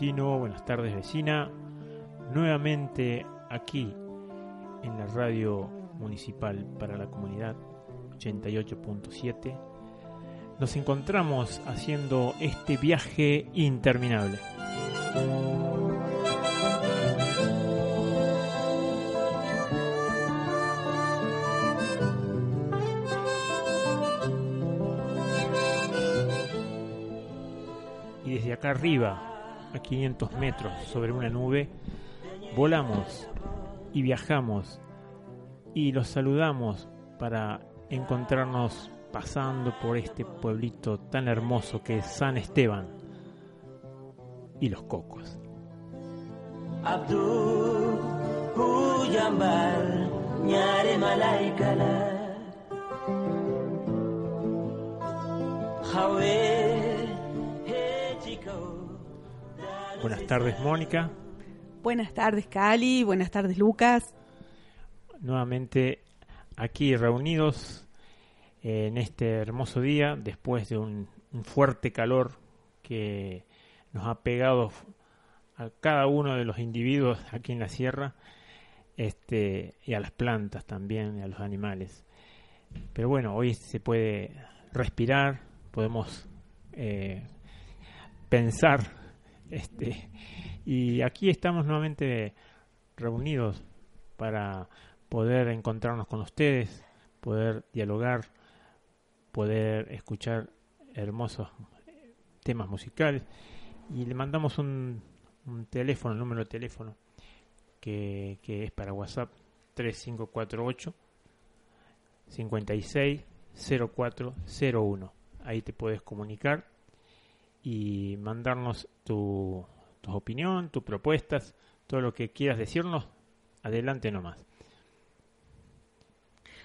Buenas tardes vecina. Nuevamente aquí en la radio municipal para la comunidad 88.7 nos encontramos haciendo este viaje interminable. Y desde acá arriba, a 500 metros sobre una nube, volamos y viajamos y los saludamos para encontrarnos pasando por este pueblito tan hermoso que es San Esteban y los cocos. Buenas tardes, Mónica. Buenas tardes, Cali. Buenas tardes, Lucas. Nuevamente aquí reunidos en este hermoso día, después de un, fuerte calor que nos ha pegado a cada uno de los individuos aquí en la sierra, este, y a las plantas también, y a los animales. Pero bueno, hoy se puede respirar, podemos eh, pensar, este, y aquí estamos nuevamente reunidos para poder encontrarnos con ustedes, poder dialogar poder escuchar hermosos temas musicales y le mandamos un, teléfono, el número de teléfono que, que es para WhatsApp 3548 56 0401. Ahí te puedes comunicar y mandarnos tu, tu opinión, tus propuestas, todo lo que quieras decirnos. Adelante nomás.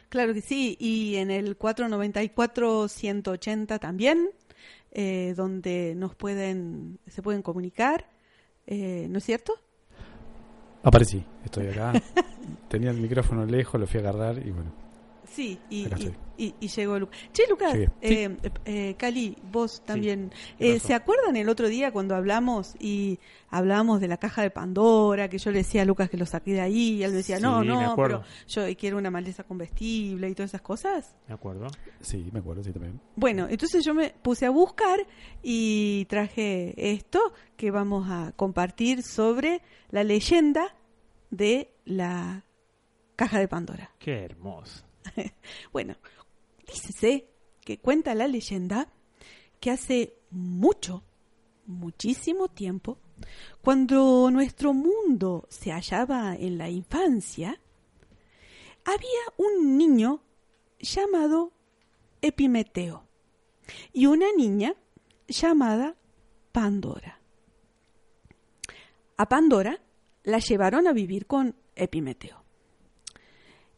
Claro que sí, y en el 494-180 también, eh, donde nos pueden, se pueden comunicar, eh, ¿no es cierto? Aparecí, estoy acá. Tenía el micrófono lejos, lo fui a agarrar y bueno, Sí, y, y, llegó Lucas. Che, Lucas, eh, eh, Cali, vos también. Eh, ¿Se acuerdan el otro día cuando hablamos y hablábamos de la caja de Pandora, que yo le decía a Lucas que lo saqué de ahí y él me decía, no, no, pero yo quiero una maleza comestible y todas esas cosas? Me acuerdo. Sí, me acuerdo, sí, también. Bueno, entonces yo me puse a buscar y traje esto que vamos a compartir sobre la leyenda de la caja de Pandora. Qué hermoso. bueno, dícese que cuenta la leyenda que hace mucho, muchísimo tiempo, cuando nuestro mundo se hallaba en la infancia, había un niño llamado Epimeteo y una niña llamada Pandora. A Pandora la llevaron a vivir con Epimeteo.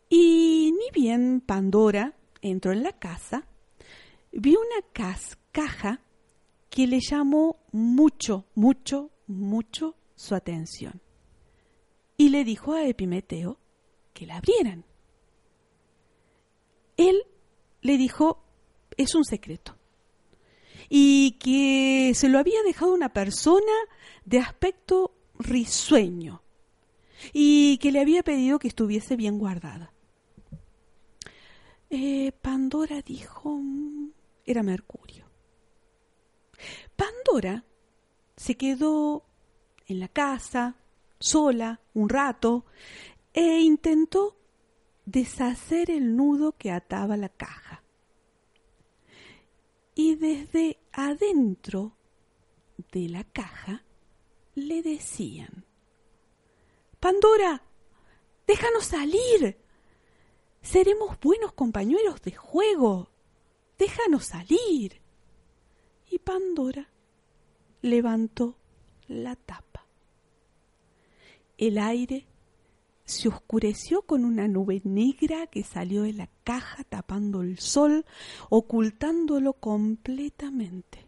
Y ni bien Pandora entró en la casa, vio una cascaja que le llamó mucho, mucho, mucho su atención. Y le dijo a Epimeteo que la abrieran. Él le dijo, es un secreto. Y que se lo había dejado una persona de aspecto risueño. Y que le había pedido que estuviese bien guardada. Eh, Pandora dijo, mm, era Mercurio. Pandora se quedó en la casa, sola, un rato, e intentó deshacer el nudo que ataba la caja. Y desde adentro de la caja le decían, Pandora, déjanos salir, Seremos buenos compañeros de juego. Déjanos salir. Y Pandora levantó la tapa. El aire se oscureció con una nube negra que salió de la caja tapando el sol, ocultándolo completamente.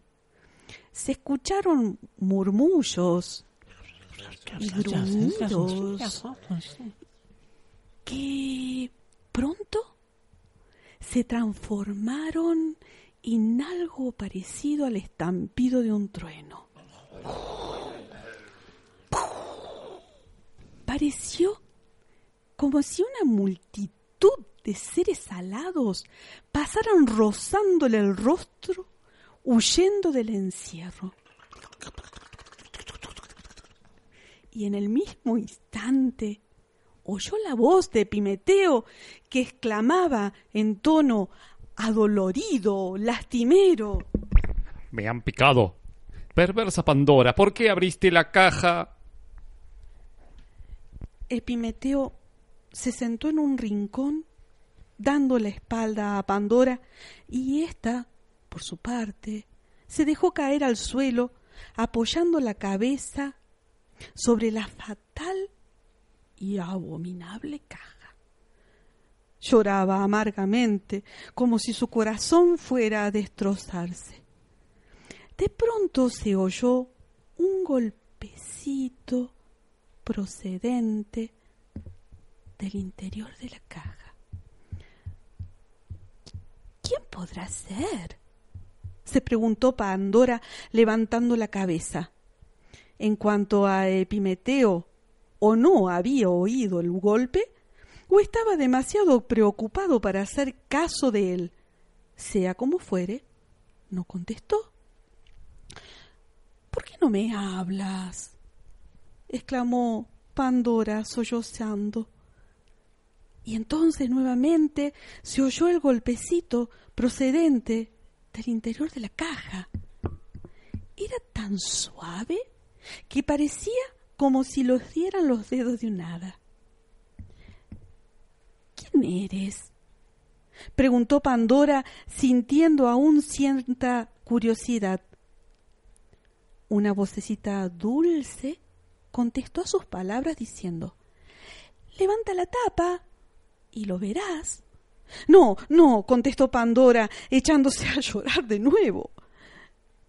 Se escucharon murmullos gruñidos que pronto se transformaron en algo parecido al estampido de un trueno. Pareció como si una multitud de seres alados pasaran rozándole el rostro, huyendo del encierro. Y en el mismo instante oyó la voz de Epimeteo que exclamaba en tono adolorido, lastimero. Me han picado. Perversa Pandora, ¿por qué abriste la caja? Epimeteo se sentó en un rincón, dando la espalda a Pandora, y ésta, por su parte, se dejó caer al suelo, apoyando la cabeza sobre la fatal y abominable caja. Lloraba amargamente, como si su corazón fuera a destrozarse. De pronto se oyó un golpecito procedente del interior de la caja. ¿Quién podrá ser? se preguntó Pandora levantando la cabeza. En cuanto a Epimeteo, o no había oído el golpe, o estaba demasiado preocupado para hacer caso de él. Sea como fuere, no contestó. ¿Por qué no me hablas? exclamó Pandora sollozando. Y entonces nuevamente se oyó el golpecito procedente del interior de la caja. Era tan suave que parecía como si los dieran los dedos de un hada. ¿Quién eres? preguntó Pandora, sintiendo aún cierta curiosidad. Una vocecita dulce contestó a sus palabras diciendo Levanta la tapa y lo verás. No, no, contestó Pandora, echándose a llorar de nuevo.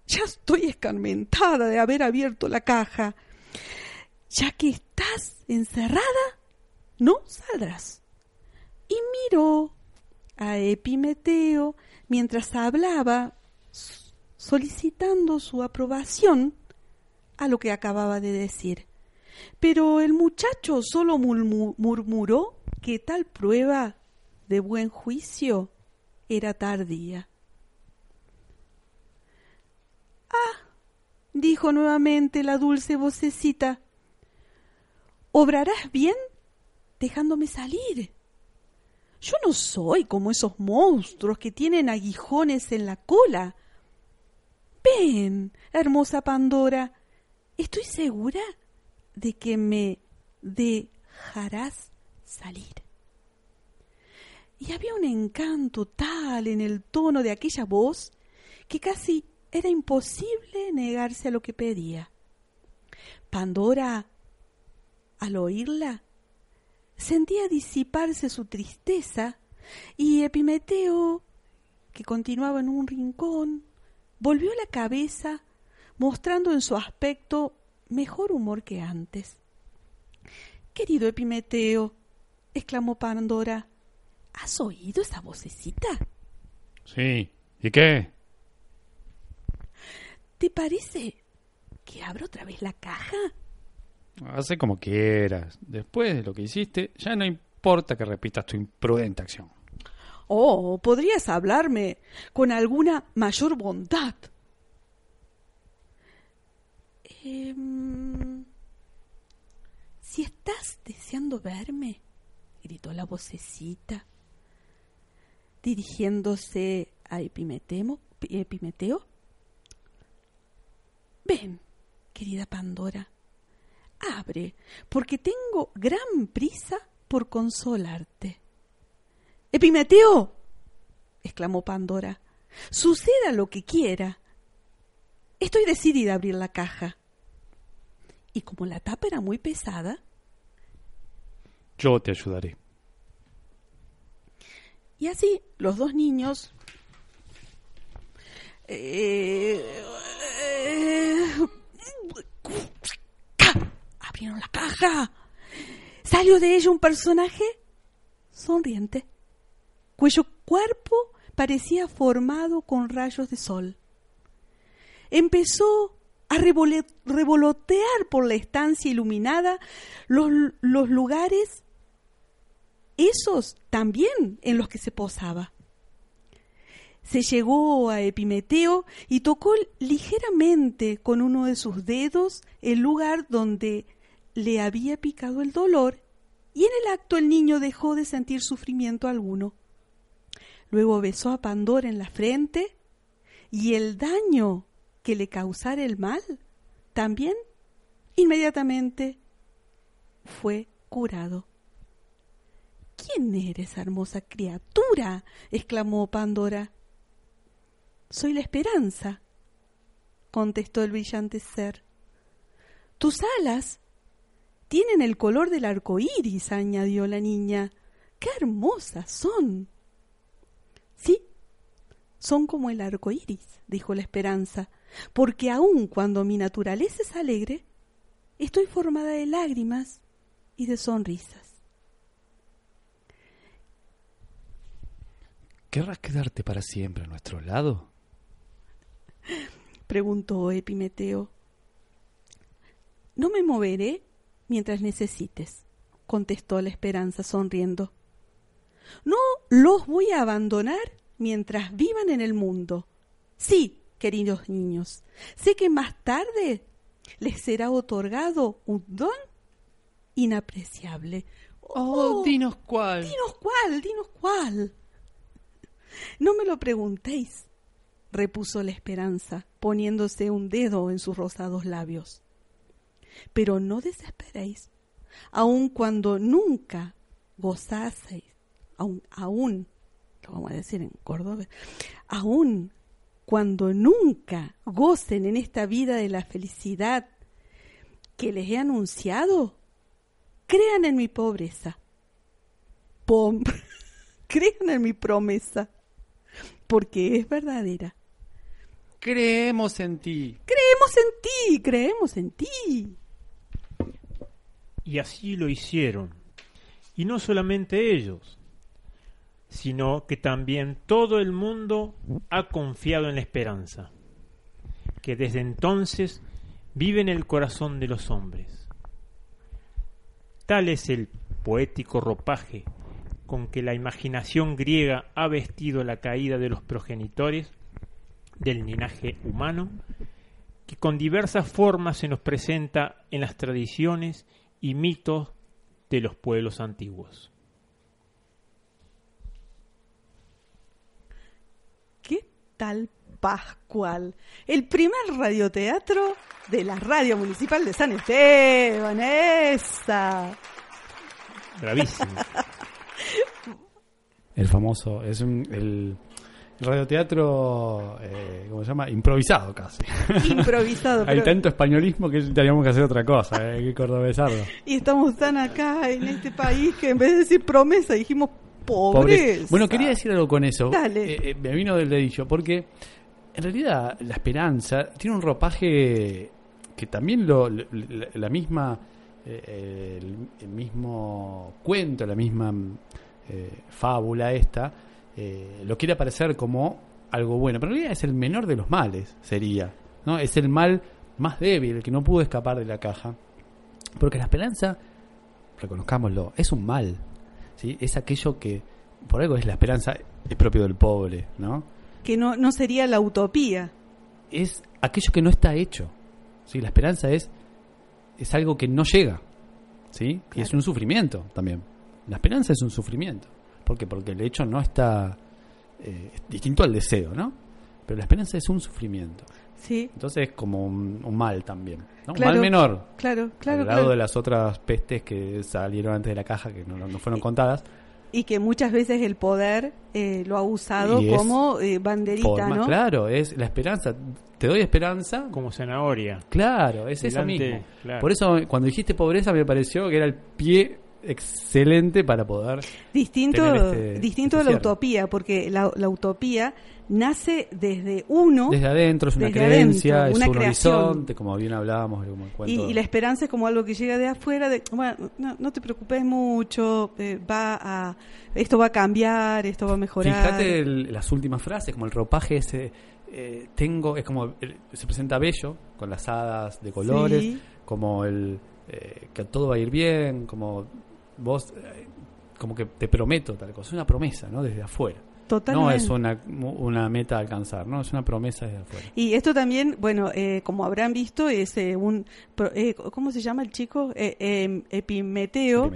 Ya estoy escarmentada de haber abierto la caja. Ya que estás encerrada, no saldrás. Y miró a Epimeteo mientras hablaba, solicitando su aprobación a lo que acababa de decir. Pero el muchacho solo murmuró que tal prueba de buen juicio era tardía. Ah, dijo nuevamente la dulce vocecita, obrarás bien dejándome salir. Yo no soy como esos monstruos que tienen aguijones en la cola. Ven, hermosa Pandora, estoy segura de que me dejarás salir. Y había un encanto tal en el tono de aquella voz que casi era imposible negarse a lo que pedía. Pandora, al oírla, sentía disiparse su tristeza y Epimeteo, que continuaba en un rincón, volvió la cabeza mostrando en su aspecto mejor humor que antes. Querido Epimeteo, exclamó Pandora, ¿has oído esa vocecita? Sí. ¿Y qué? ¿Te parece que abro otra vez la caja? Hace como quieras. Después de lo que hiciste, ya no importa que repitas tu imprudente acción. Oh, podrías hablarme con alguna mayor bondad. Em, si estás deseando verme, gritó la vocecita, dirigiéndose a Epimeteo, Epimeteo. Ven, querida Pandora, abre, porque tengo gran prisa por consolarte. Epimeteo, exclamó Pandora, suceda lo que quiera. Estoy decidida a abrir la caja y como la tapa era muy pesada... Yo te ayudaré. Y así los dos niños... Eh, la caja. Salió de ella un personaje sonriente, cuyo cuerpo parecía formado con rayos de sol. Empezó a revolotear por la estancia iluminada los, los lugares, esos también en los que se posaba. Se llegó a Epimeteo y tocó ligeramente con uno de sus dedos el lugar donde le había picado el dolor y en el acto el niño dejó de sentir sufrimiento alguno. Luego besó a Pandora en la frente y el daño que le causara el mal también inmediatamente fue curado. ¿Quién eres, hermosa criatura? exclamó Pandora. Soy la esperanza, contestó el brillante ser. Tus alas tienen el color del arco iris, añadió la niña. ¡Qué hermosas son! Sí, son como el arco iris, dijo la esperanza, porque aun cuando mi naturaleza es alegre, estoy formada de lágrimas y de sonrisas. ¿Querrás quedarte para siempre a nuestro lado? preguntó Epimeteo. No me moveré mientras necesites, contestó la esperanza sonriendo. No los voy a abandonar mientras vivan en el mundo. Sí, queridos niños, sé que más tarde les será otorgado un don inapreciable. Oh, oh dinos cuál. Dinos cuál, dinos cuál. No me lo preguntéis, repuso la esperanza, poniéndose un dedo en sus rosados labios. Pero no desesperéis, aun cuando nunca gozaseis, aun, aún, lo vamos a decir en Córdoba, aun cuando nunca gocen en esta vida de la felicidad que les he anunciado, crean en mi pobreza. Pom, crean en mi promesa, porque es verdadera. Creemos en ti. Creemos en ti, creemos en ti. Y así lo hicieron. Y no solamente ellos, sino que también todo el mundo ha confiado en la esperanza, que desde entonces vive en el corazón de los hombres. Tal es el poético ropaje con que la imaginación griega ha vestido la caída de los progenitores del linaje humano, que con diversas formas se nos presenta en las tradiciones y mitos de los pueblos antiguos. ¿Qué tal Pascual? El primer radioteatro de la Radio Municipal de San Esteban. ¡Esa! Bravísimo. el famoso, es un, el, radioteatro, eh, ¿cómo se llama? Improvisado casi. Improvisado. Hay tanto españolismo que teníamos que hacer otra cosa, eh, que cordobesarlo. Y estamos tan acá en este país que en vez de decir promesa dijimos pobres. Bueno, quería decir algo con eso. Dale. Eh, eh, me vino del dedillo, porque en realidad la esperanza tiene un ropaje que también lo, la, misma, eh, el, mismo cuento, la misma fábula esta, eh, lo quiere aparecer como algo bueno, pero en realidad es el menor de los males, sería. ¿no? Es el mal más débil, el que no pudo escapar de la caja. Porque la esperanza, reconozcámoslo, es un mal. ¿sí? Es aquello que, por algo es la esperanza, es propio del pobre, ¿no? Que no, no sería la utopía. Es aquello que no está hecho. ¿sí? La esperanza es, es algo que no llega. ¿sí? Y es un sufrimiento también. La esperanza es un sufrimiento. ¿Por qué? Porque el hecho no está eh, distinto al deseo, ¿no? Pero la esperanza es un sufrimiento. Sí. Entonces es como un, mal también. Un mal menor. Claro, claro. Al lado de las otras pestes que salieron antes de la caja, que no, fueron contadas. Y que muchas veces el poder eh, lo ha usado como eh, banderita, ¿no? Claro, es la esperanza. Te doy esperanza. Como zanahoria. Claro, es eso mismo. Por eso cuando dijiste pobreza me pareció que era el pie excelente para poder distinto este, distinto de la utopía porque la, utopía nace desde uno desde adentro es una creencia es un horizonte como bien hablábamos y, la esperanza es como algo que llega de afuera de bueno no, te preocupes mucho eh, va a esto va a cambiar esto va a mejorar. Fíjate las últimas frases como el ropaje ese eh, tengo, es como, se presenta bello, con las hadas de colores, como el, eh, que todo va a ir bien, como vos, eh, como que te prometo tal cosa, es una promesa, ¿no? Desde afuera. No es una, una meta a alcanzar, ¿no? Es una promesa desde afuera. Y esto también, bueno, eh, como habrán visto, es eh, un... Eh, ¿Cómo se llama el chico? Em, Epimeteo.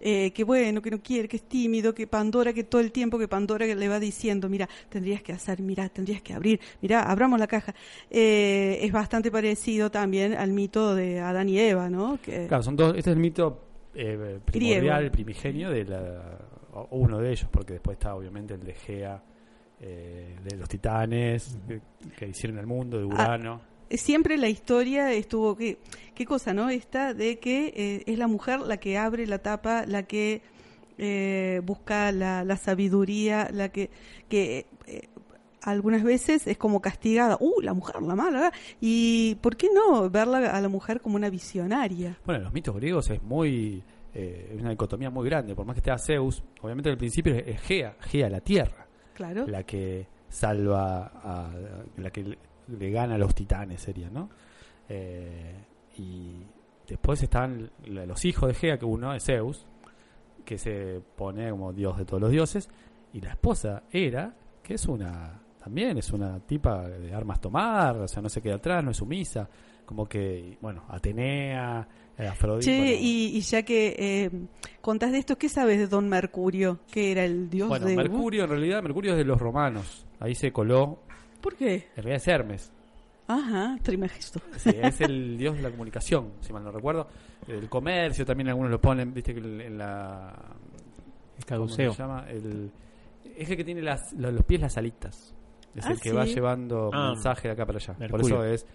que bueno, que no quiere, que es tímido, que Pandora, que todo el tiempo que Pandora le va diciendo, mira, tendrías que hacer, mira, tendrías que abrir, mira, abramos la caja. es bastante parecido también al mito de Adán y Eva, ¿no? Que... Claro, son dos, este es el mito primordial, primigenio de la uno de ellos, porque después está obviamente el de Gea, eh, de los titanes, que, hicieron el mundo, de ah, Urano. siempre la historia estuvo, ¿qué, qué cosa, no? Esta de que eh, es la mujer la que abre la tapa, la que eh, busca la, sabiduría, la que, que algunas veces es como castigada, uh, la mujer, la mala, y ¿por qué no verla a la mujer como una visionaria? Bueno, en los mitos griegos es muy eh, es una dicotomía muy grande. Por más que esté Zeus, obviamente al principio es Gea, Gea la tierra, claro. la que salva, a, la que le, gana a los titanes, sería, ¿no? Eh, y después están los hijos de Gea, que uno es Zeus, que se pone como dios de todos los dioses, y la esposa era, que es una, también es una tipa de armas tomar, o sea, no se queda atrás, no es sumisa, como que, bueno, Atenea, Che, y, ya que eh, contás de esto, ¿qué sabes de Don Mercurio? Que era el dios bueno, Mercurio, en realidad, Mercurio es de los romanos. Ahí se coló. ¿Por qué? En realidad es Hermes. Ajá, Trimegisto. Sí, es el dios de la comunicación, si mal no recuerdo. El comercio también algunos lo ponen, viste que en la... El caduceo. se llama? El, es el que tiene las, los, pies las alitas. Es ah, el que va llevando ah. mensaje de acá para allá. Por eso es,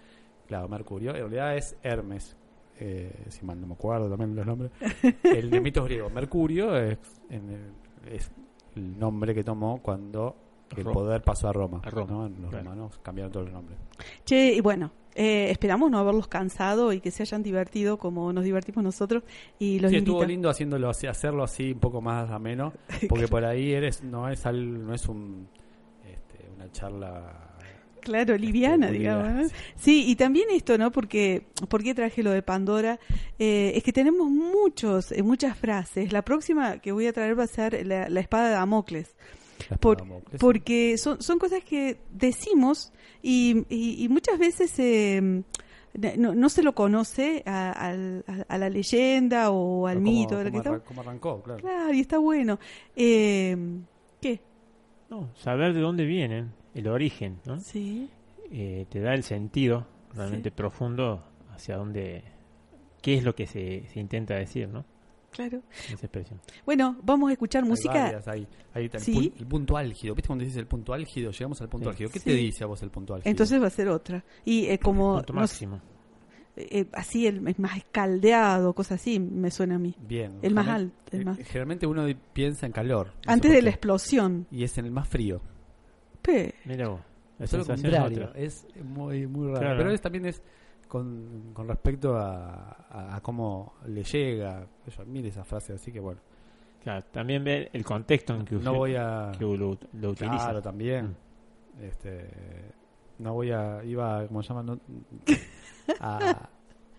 claro, Mercurio. En realidad es Hermes, eh, si mal no me acuerdo también los nombres, el de mitos griegos. Mercurio es, el, nombre que tomó cuando el poder pasó a Roma. Los romanos cambiaron todos los nombres. Che, y bueno, eh, esperamos no haberlos cansado y que se hayan divertido como nos divertimos nosotros y los sí, estuvo lindo haciéndolo así, hacerlo así un poco más ameno porque por ahí eres no es no es un charla Claro, liviana, digamos. Sí, y también esto, ¿no? Porque, ¿por qué traje lo de Pandora? Eh, es que tenemos muchos, eh, muchas frases. La próxima que voy a traer va a ser la, espada de Damocles. porque son, son cosas que decimos y, y, muchas veces eh, no, se lo conoce a, la leyenda o al mito. Como, arrancó, claro. Claro, y está bueno. ¿Qué? No, saber de dónde vienen el origen, ¿no? Sí. Eh, te da el sentido realmente profundo hacia dónde, qué es lo que se, se intenta decir, ¿no? Claro. Esa expresión. Bueno, vamos a escuchar música. ahí, está el, punto álgido. ¿Viste cuando dices el punto álgido? Llegamos al punto álgido. ¿Qué te dice a vos el punto álgido? Entonces va a ser otra. Y eh, como. punto máximo. Eh, así, el, más escaldeado, cosas así, me suena a mí. Bien. El más alto. más... Generalmente uno piensa en calor. Antes de la explosión. Y es en el más frío. Mira vos. Es lo contrario, es muy, muy raro. Pero es, también es con, con respecto a, a, cómo le llega. Yo mire esa frase, así que bueno. Claro, también ve el contexto en que, no voy a, que lo, lo utiliza. Claro, también. Mm. Este, no voy a, iba, como se llama, a,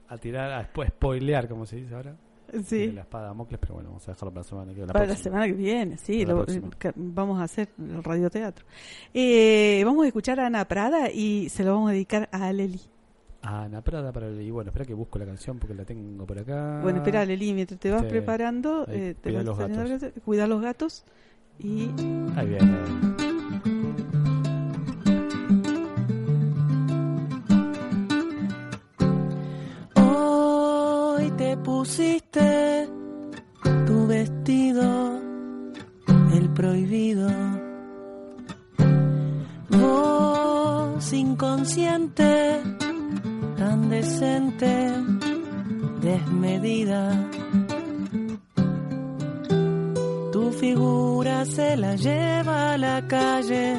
a tirar, a después spoilear, como se dice ahora. Sí. la espada de Mocles, pero bueno, vamos a dejarlo para la semana que viene. Para la semana que viene, sí, vamos a hacer el radioteatro. Eh, vamos a escuchar a Ana Prada y se lo vamos a dedicar a Leli. A Ana Prada para Leli. Bueno, espera que busco la canción porque la tengo por acá. Bueno, espera, Leli, mientras te vas este, preparando, eh, te cuida, los gatos. cuida los gatos y. Ahí viene. Pusiste tu vestido, el prohibido. Voz inconsciente, tan decente, desmedida. Tu figura se la lleva a la calle,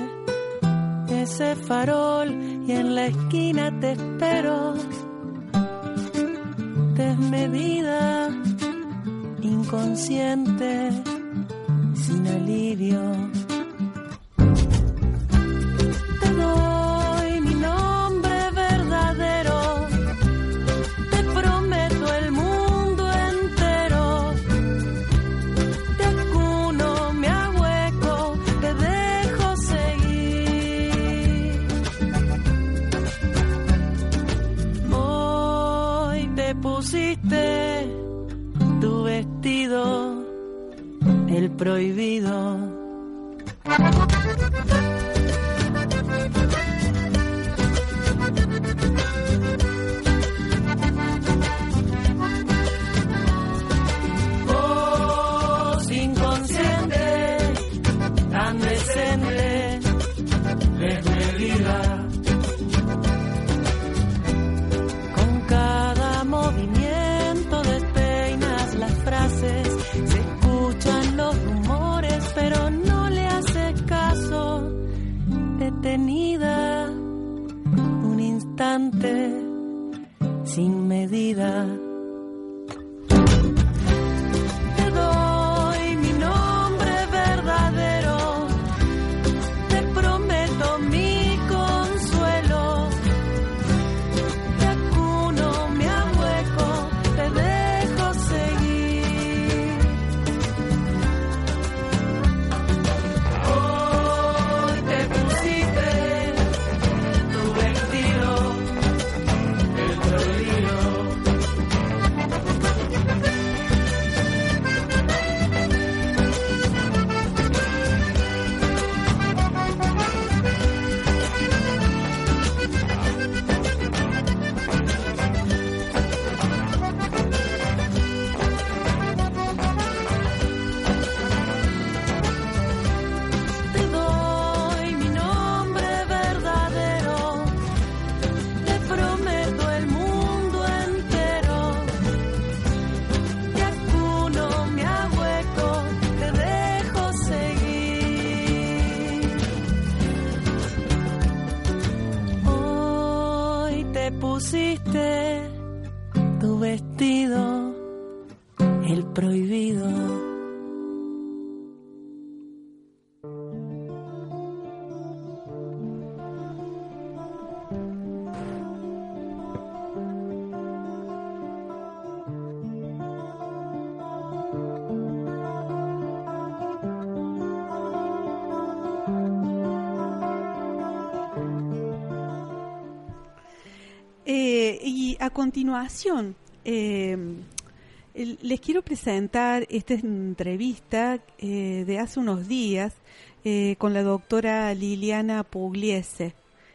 ese farol, y en la esquina te espero desmedida, inconsciente, sin alivio. A eh, les quiero presentar esta entrevista eh, de hace unos días eh, con la doctora Liliana Pugliese,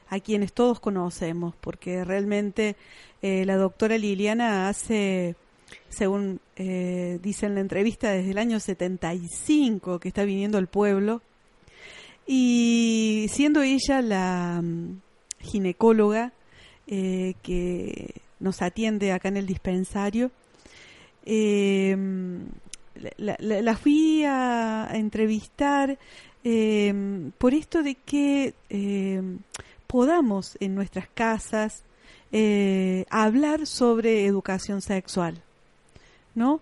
a quienes todos conocemos, porque realmente la doctora Liliana hace, según dice en la entrevista, desde el año 75 que está viniendo al pueblo, y siendo ella la mm, ginecóloga que nos atiende acá en el dispensario. Em, la, fui a, entrevistar em, por esto de que em, podamos en nuestras casas eh, hablar sobre educación sexual, ¿no?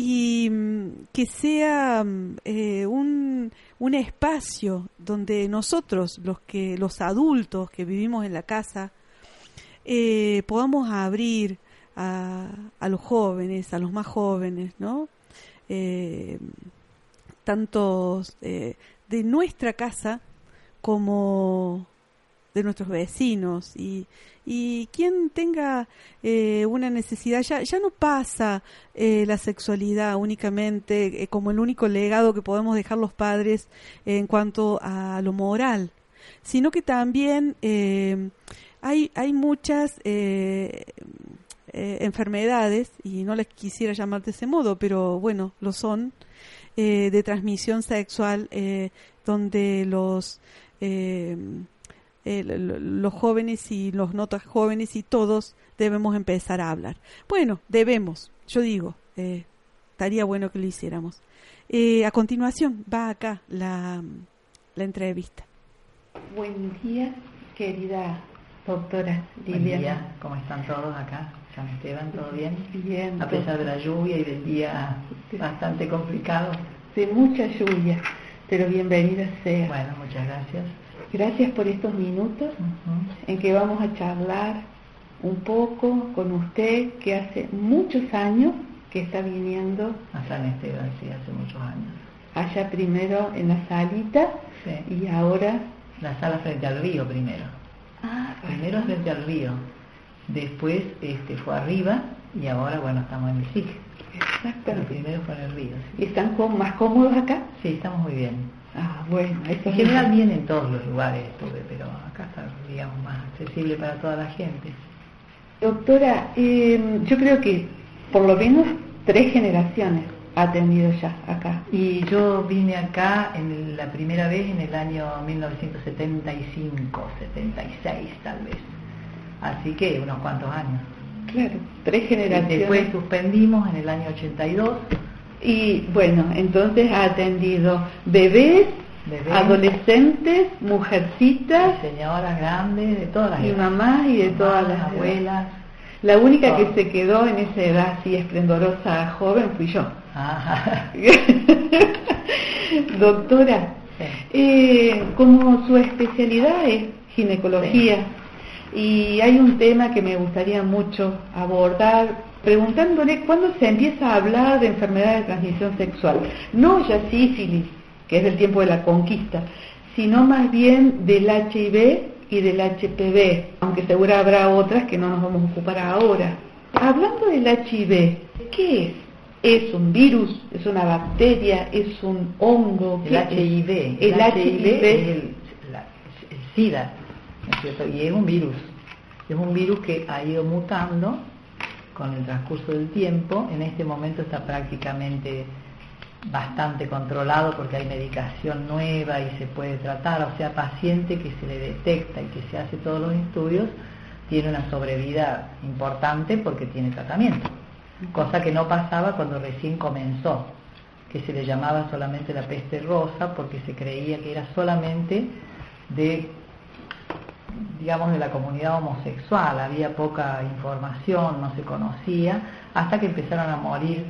y que sea eh, un, un espacio donde nosotros, los que los adultos que vivimos en la casa, eh, podamos abrir a, a, los jóvenes, a los más jóvenes, ¿no? Eh, tanto eh, de nuestra casa como de nuestros vecinos y, y quien tenga eh, una necesidad ya, ya no pasa eh, la sexualidad únicamente eh, como el único legado que podemos dejar los padres en cuanto a lo moral sino que también hay, hay muchas eh, eh, enfermedades, y no les quisiera llamar de ese modo, pero bueno, lo son, eh, de transmisión sexual, donde los, los jóvenes y los no jóvenes y todos debemos empezar a hablar. Bueno, debemos, yo digo, estaría bueno que lo hiciéramos. a continuación va acá la, la entrevista. Buen día, querida Doctora Lilia. ¿cómo están todos acá? San Esteban, ¿todo bien? Bien. A pesar de la lluvia y del día bastante complicado. De mucha lluvia, pero bienvenida sea. Bueno, muchas gracias. Gracias por estos minutos en que vamos a charlar un poco con usted, que hace muchos años que está viniendo a San Esteban, sí, hace muchos años. Allá primero en la salita y ahora... La sala frente al río primero. Ah, Primero frente al río. después este, fue arriba y ahora, bueno, estamos en el SIC. Exactamente. primero fue en el río. ¿Y están más cómodos acá? Sí, estamos muy bien. Ah, bueno. En general bien en todos los lugares estuve, pero acá está, digamos, más accesible para toda la gente. Doctora, eh, yo creo que por lo menos tres generaciones ha tenido ya acá. Y yo vine acá en la primera vez en el año 1975, 76 tal vez. Así que unos cuantos años. Claro, tres generaciones. después suspendimos en el año 82. Y bueno, entonces ha atendido bebés, adolescentes, mujercitas, señoras grandes, de todas las y mamás y de todas las abuelas. La única que se quedó en esa edad así esplendorosa joven fui yo. Doctora, eh, como su especialidad es ginecología y hay un tema que me gustaría mucho abordar preguntándole cuándo se empieza a hablar de enfermedades de transmisión sexual, no ya sífilis, que es del tiempo de la conquista, sino más bien del HIV y del HPV, aunque seguro habrá otras que no nos vamos a ocupar ahora. Hablando del HIV, ¿qué es? ¿Es un virus? ¿Es una bacteria? ¿Es un hongo? El HIV. El, HIV, es el, SIDA, ¿no es cierto? Y es un virus. Es un virus que ha ido mutando con el transcurso del tiempo. En este momento está prácticamente bastante controlado porque hay medicación nueva y se puede tratar, o sea, paciente que se le detecta y que se hace todos los estudios, tiene una sobrevida importante porque tiene tratamiento cosa que no pasaba cuando recién comenzó, que se le llamaba solamente la peste rosa porque se creía que era solamente de digamos de la comunidad homosexual, había poca información, no se conocía, hasta que empezaron a morir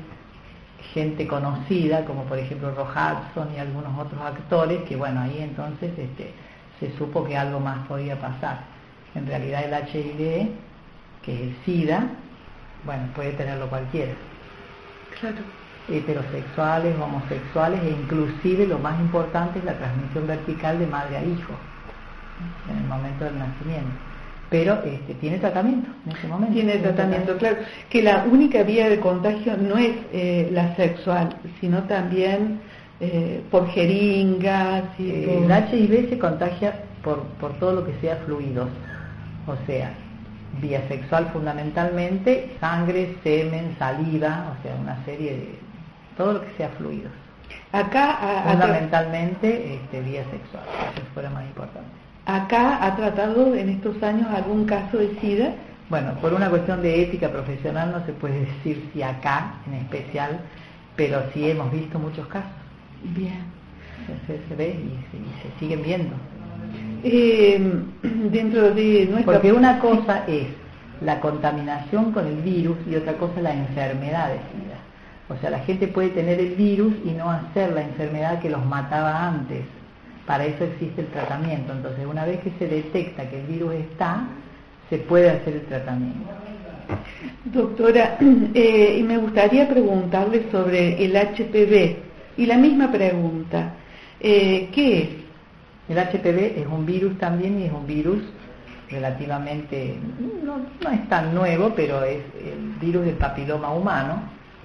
gente conocida, como por ejemplo Roy Hudson y algunos otros actores, que bueno, ahí entonces este, se supo que algo más podía pasar. En realidad el HIV, que es el SIDA, bueno, puede tenerlo cualquiera. Claro. Heterosexuales, homosexuales e inclusive lo más importante es la transmisión vertical de madre a hijo en el momento del nacimiento. Pero este, tiene tratamiento en ese momento. Tiene tratamiento, claro. Que la única vía de contagio no es eh, la sexual, sino también eh, por jeringas. Y eh, El HIV se contagia por, por todo lo que sea fluidos. O sea, vía sexual fundamentalmente, sangre, semen, saliva, o sea, una serie de todo lo que sea fluidos. Acá fundamentalmente este, vía sexual, eso fuera más importante. Acá ha tratado en estos años algún caso de SIDA. Bueno, por una cuestión de ética profesional no se puede decir si acá en especial, pero sí hemos visto muchos casos. Bien. Se, ve y, y se siguen viendo eh, dentro de nuestra... Porque una cosa es la contaminación con el virus y otra cosa la enfermedad de SIDA. O sea, la gente puede tener el virus y no hacer la enfermedad que los mataba antes. Para eso existe el tratamiento. Entonces, una vez que se detecta que el virus está, se puede hacer el tratamiento. Doctora, eh, y me gustaría preguntarle sobre el HPV. Y la misma pregunta, eh, ¿qué es? El HPV es un virus también y es un virus relativamente, no, es tan nuevo, pero es el virus del papiloma humano,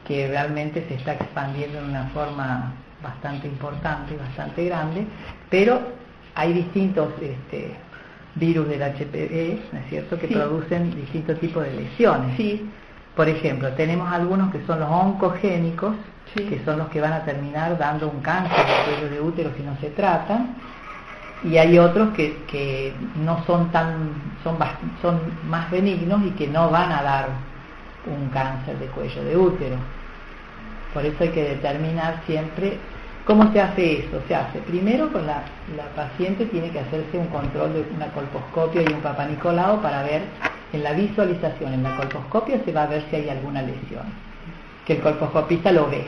que realmente se está expandiendo en una forma bastante importante, bastante grande, pero hay distintos este, virus del HPV, ¿no es cierto?, que producen distintos tipos de lesiones. Sí. Por ejemplo, tenemos algunos que son los oncogénicos, que son los que van a terminar dando un cáncer de cuello de útero si no se tratan, y hay otros que, que no son tan son, son más benignos y que no van a dar un cáncer de cuello de útero. Por eso hay que determinar siempre cómo se hace eso. Se hace primero con la, la paciente tiene que hacerse un control de una colposcopia y un papanicolao para ver en la visualización, en la colposcopia se va a ver si hay alguna lesión, que el colposcopista lo ve.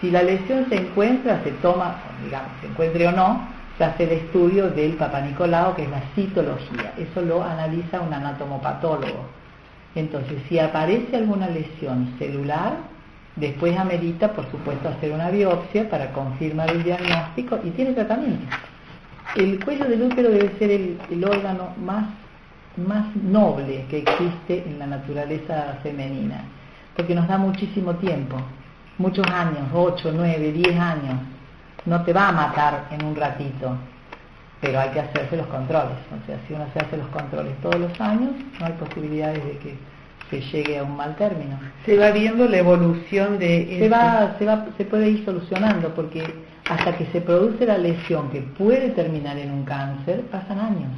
Si la lesión se encuentra, se toma, digamos, se encuentre o no, se hace el estudio del Papa Nicolau, que es la citología. Eso lo analiza un anatomopatólogo. Entonces, si aparece alguna lesión celular, después amerita, por supuesto, hacer una biopsia para confirmar el diagnóstico y tiene tratamiento. El cuello del útero debe ser el, órgano más más noble que existe en la naturaleza femenina, porque nos da muchísimo tiempo, muchos años, 8, 9, 10 años. No te va a matar en un ratito, pero hay que hacerse los controles. O sea, si uno se hace los controles todos los años, no hay posibilidades de que se llegue a un mal término. Se va viendo la evolución de... Se, va, se, va, se puede ir solucionando, porque hasta que se produce la lesión que puede terminar en un cáncer, pasan años.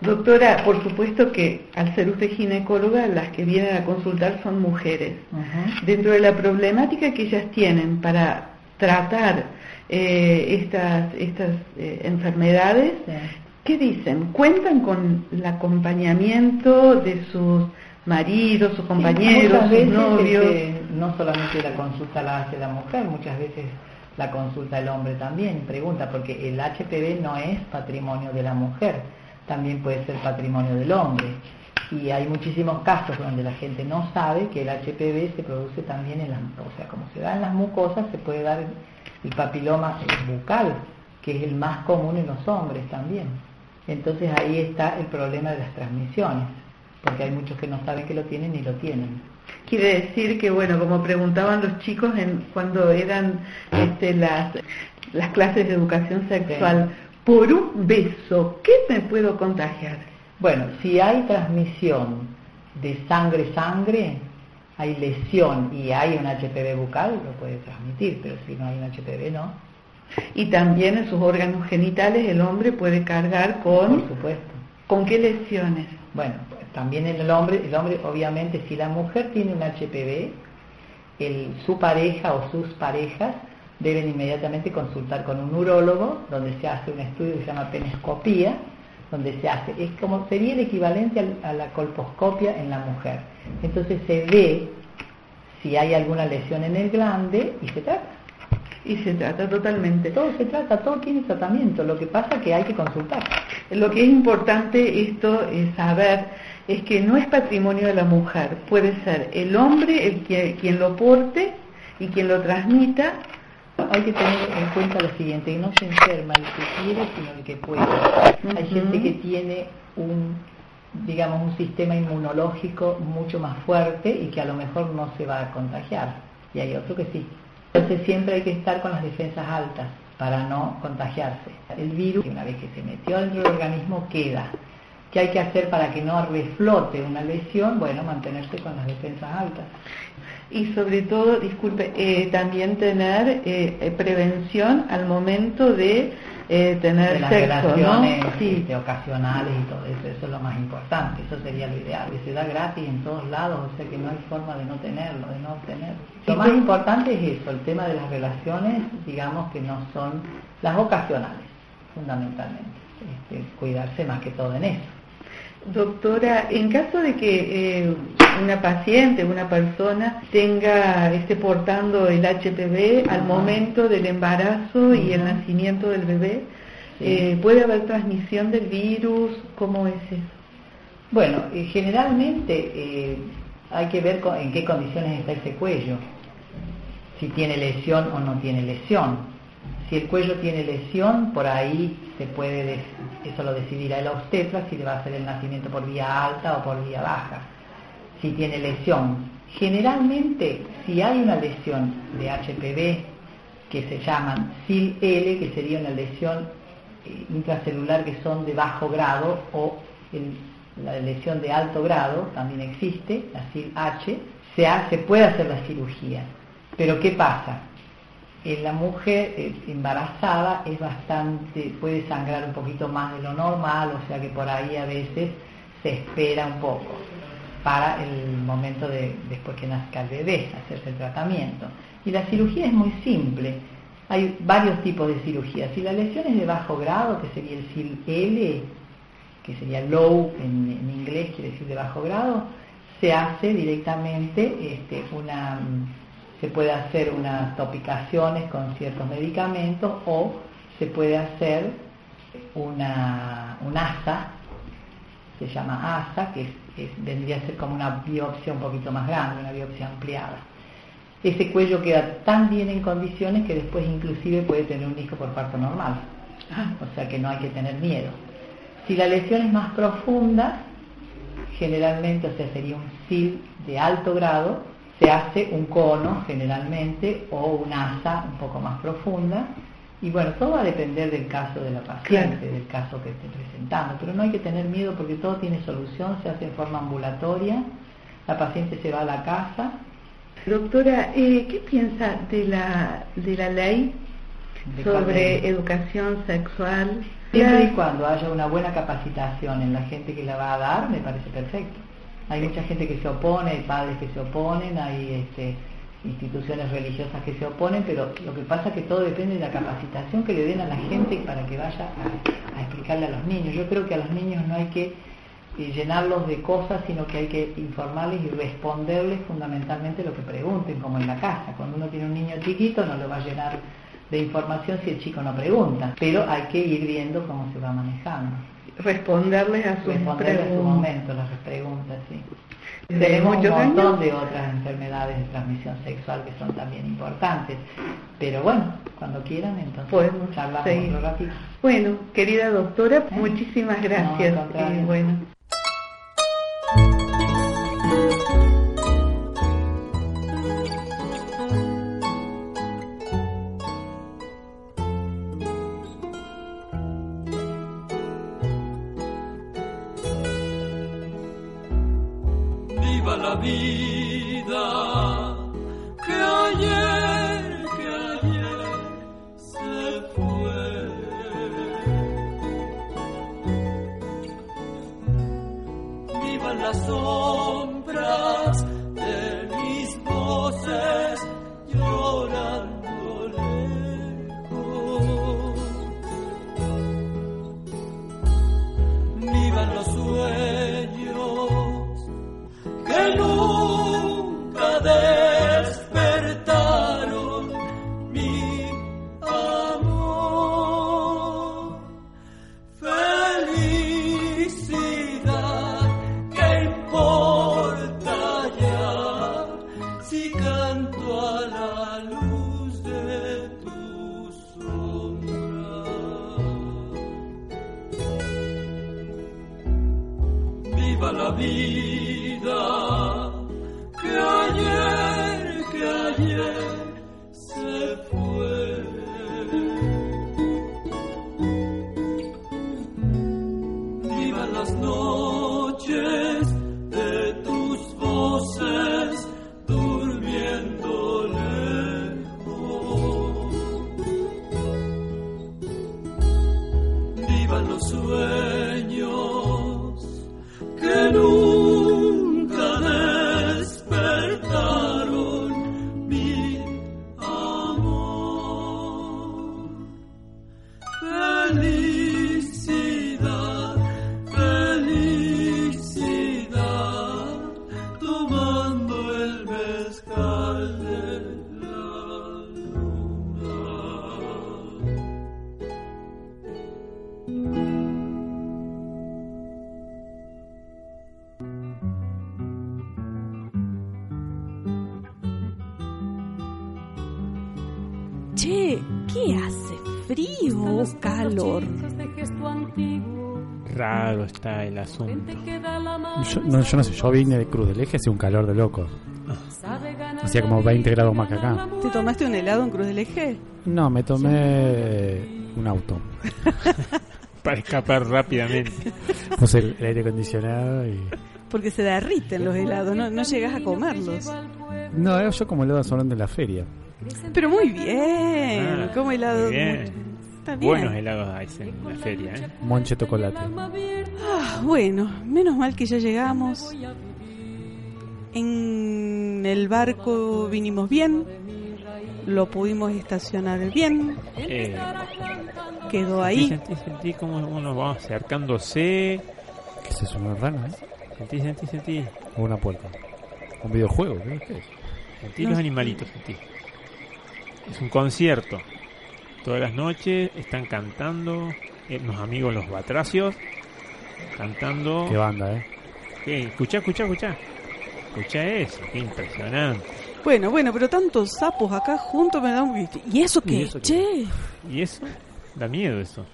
Doctora, por supuesto que al ser usted ginecóloga, las que vienen a consultar son mujeres. Dentro de la problemática que ellas tienen para tratar eh, estas, estas eh, enfermedades, ¿qué dicen? ¿Cuentan con el acompañamiento de sus maridos, sus compañeros, sus novios? Este, no solamente la consulta la hace la mujer, muchas veces la consulta el hombre también pregunta, porque el HPV no es patrimonio de la mujer, también puede ser patrimonio del hombre. Y hay muchísimos casos donde la gente no sabe que el HPV se produce también en las, o sea, como se da en las mucosas, se puede dar el papiloma bucal, que es el más común en los hombres también. Entonces ahí está el problema de las transmisiones, porque hay muchos que no saben que lo tienen y lo tienen. Quiere decir que, bueno, como preguntaban los chicos en, cuando eran este, las, las clases de educación sexual, por un beso, ¿qué me puedo contagiar? Bueno, si hay transmisión de sangre-sangre, hay lesión y hay un HPV bucal, lo puede transmitir, pero si no hay un HPV no. Y también en sus órganos genitales el hombre puede cargar con... Por supuesto. ¿Con qué lesiones? Bueno, también en el hombre, el hombre obviamente si la mujer tiene un HPV, el, su pareja o sus parejas deben inmediatamente consultar con un urólogo, donde se hace un estudio que se llama penescopía, donde se hace, es como sería el equivalente a la colposcopia en la mujer. Entonces se ve si hay alguna lesión en el glande y se trata. Y se trata totalmente. Todo se trata, todo tiene tratamiento. Lo que pasa es que hay que consultar. Lo que es importante esto es saber es que no es patrimonio de la mujer. Puede ser el hombre el que, quien lo porte y quien lo transmita hay que tener en cuenta lo siguiente, que no se enferma el que quiere, sino el que puede. Hay gente que tiene un, digamos, un sistema inmunológico mucho más fuerte y que a lo mejor no se va a contagiar, y hay otro que sí. Entonces siempre hay que estar con las defensas altas para no contagiarse. El virus, una vez que se metió dentro del organismo, queda. ¿Qué hay que hacer para que no reflote una lesión? Bueno, mantenerse con las defensas altas y sobre todo, disculpe, eh, también tener eh, eh, prevención al momento de tener las sexo, relaciones este, ocasionales y todo eso, eso es lo más importante, eso sería lo ideal, y se da gratis en todos lados, o sea que no hay forma de no tenerlo, de no obtenerlo. Lo más importante es eso, el tema de las relaciones, digamos que no son las ocasionales, fundamentalmente, este, cuidarse más que todo en eso. Doctora, en caso de que eh, una paciente, una persona tenga, esté portando el HPV al momento del embarazo y el nacimiento del bebé, eh, ¿puede haber transmisión del virus? ¿Cómo es eso? Bueno, eh, generalmente hay que ver en qué condiciones está ese cuello, si tiene lesión o no tiene lesión. Si el cuello tiene lesión, por ahí se puede, eso lo decidirá el obstetra si le va a hacer el nacimiento por vía alta o por vía baja. Si tiene lesión, generalmente si hay una lesión de HPV que se llaman SIL-L, que sería una lesión eh, intracelular que son de bajo grado o la lesión de alto grado también existe, la SIL-H, se, se puede hacer la cirugía. Pero ¿qué pasa? En la mujer eh, embarazada es bastante, puede sangrar un poquito más de lo normal, o sea que por ahí a veces se espera un poco para el momento de después que nazca el bebé, hacerse el tratamiento. Y la cirugía es muy simple. Hay varios tipos de cirugía. Si la lesión es de bajo grado, que sería el SIL-L, que sería low en, en, inglés, quiere decir de bajo grado, se hace directamente este, una se puede hacer unas topicaciones con ciertos medicamentos o se puede hacer una, un ASA, se llama ASA, que vendría a ser como una biopsia un poquito más grande, una biopsia ampliada. Ese cuello queda tan bien en condiciones que después inclusive puede tener un hijo por parto normal, o sea que no hay que tener miedo. Si la lesión es más profunda, generalmente, o sea, sería un SIL de alto grado, se hace un cono generalmente o un asa un poco más profunda. Y bueno, todo va a depender del caso de la paciente, del caso que esté presentando, pero no hay que tener miedo porque todo tiene solución, se hace en forma ambulatoria, la paciente se va a la casa. Doctora, eh, ¿qué piensa de la, de la ley sobre educación sexual? Siempre y cuando haya una buena capacitación en la gente que la va a dar, me parece perfecto. Hay mucha gente que se opone, hay padres que se oponen, hay este, instituciones religiosas que se oponen, pero lo que pasa es que todo depende de la capacitación que le den a la gente para que vaya a, explicarle a los niños. Yo creo que a los niños no hay que eh, llenarlos de cosas, sino que hay que informarles y responderles fundamentalmente lo que pregunten, como en la casa. Cuando uno tiene un niño chiquito no lo va a llenar de información si el chico no pregunta, pero hay que ir viendo cómo se va manejando responderles a sus responderles a su momento las preguntas, sí. Tenemos un montón de otras enfermedades de transmisión sexual que son también importantes, pero bueno, cuando quieran entonces podemos charlar otro ratito. Bueno, querida doctora, ¿Eh? muchísimas gracias. y bueno. El asunto. Yo no, yo no sé, yo vine de Cruz del Eje, hace un calor de loco. Hacía como 20 grados más que acá. ¿Te tomaste un helado en Cruz del Eje? No, me tomé un auto. Para escapar rápidamente. Puse el, aire acondicionado y... Porque se derriten los helados, no, no llegas a comerlos. No, yo como helado son de la feria. Pero muy bien, ah, como helado. Buenos helados en la feria, ¿eh? Monche chocolate. Ah, bueno, menos mal que ya llegamos. En el barco vinimos bien, lo pudimos estacionar bien. Eh, quedó ahí. Sentí, sentí, como uno va acercándose. ¿Qué es eso? ¿Una rana? Eh? Sentí, sentí, sentí. una puerta. ¿Un videojuego? ¿Qué es? Sentí los animalitos, sentí. Es un concierto. Todas las noches están cantando eh, los amigos los batracios cantando. Qué banda, ¿eh? ¿Qué? Escucha, escucha, escucha. Escucha eso, qué impresionante. Bueno, bueno, pero tantos sapos acá juntos me dan... ¿Y eso qué? ¿Y eso che? ¿Y eso? Da miedo eso.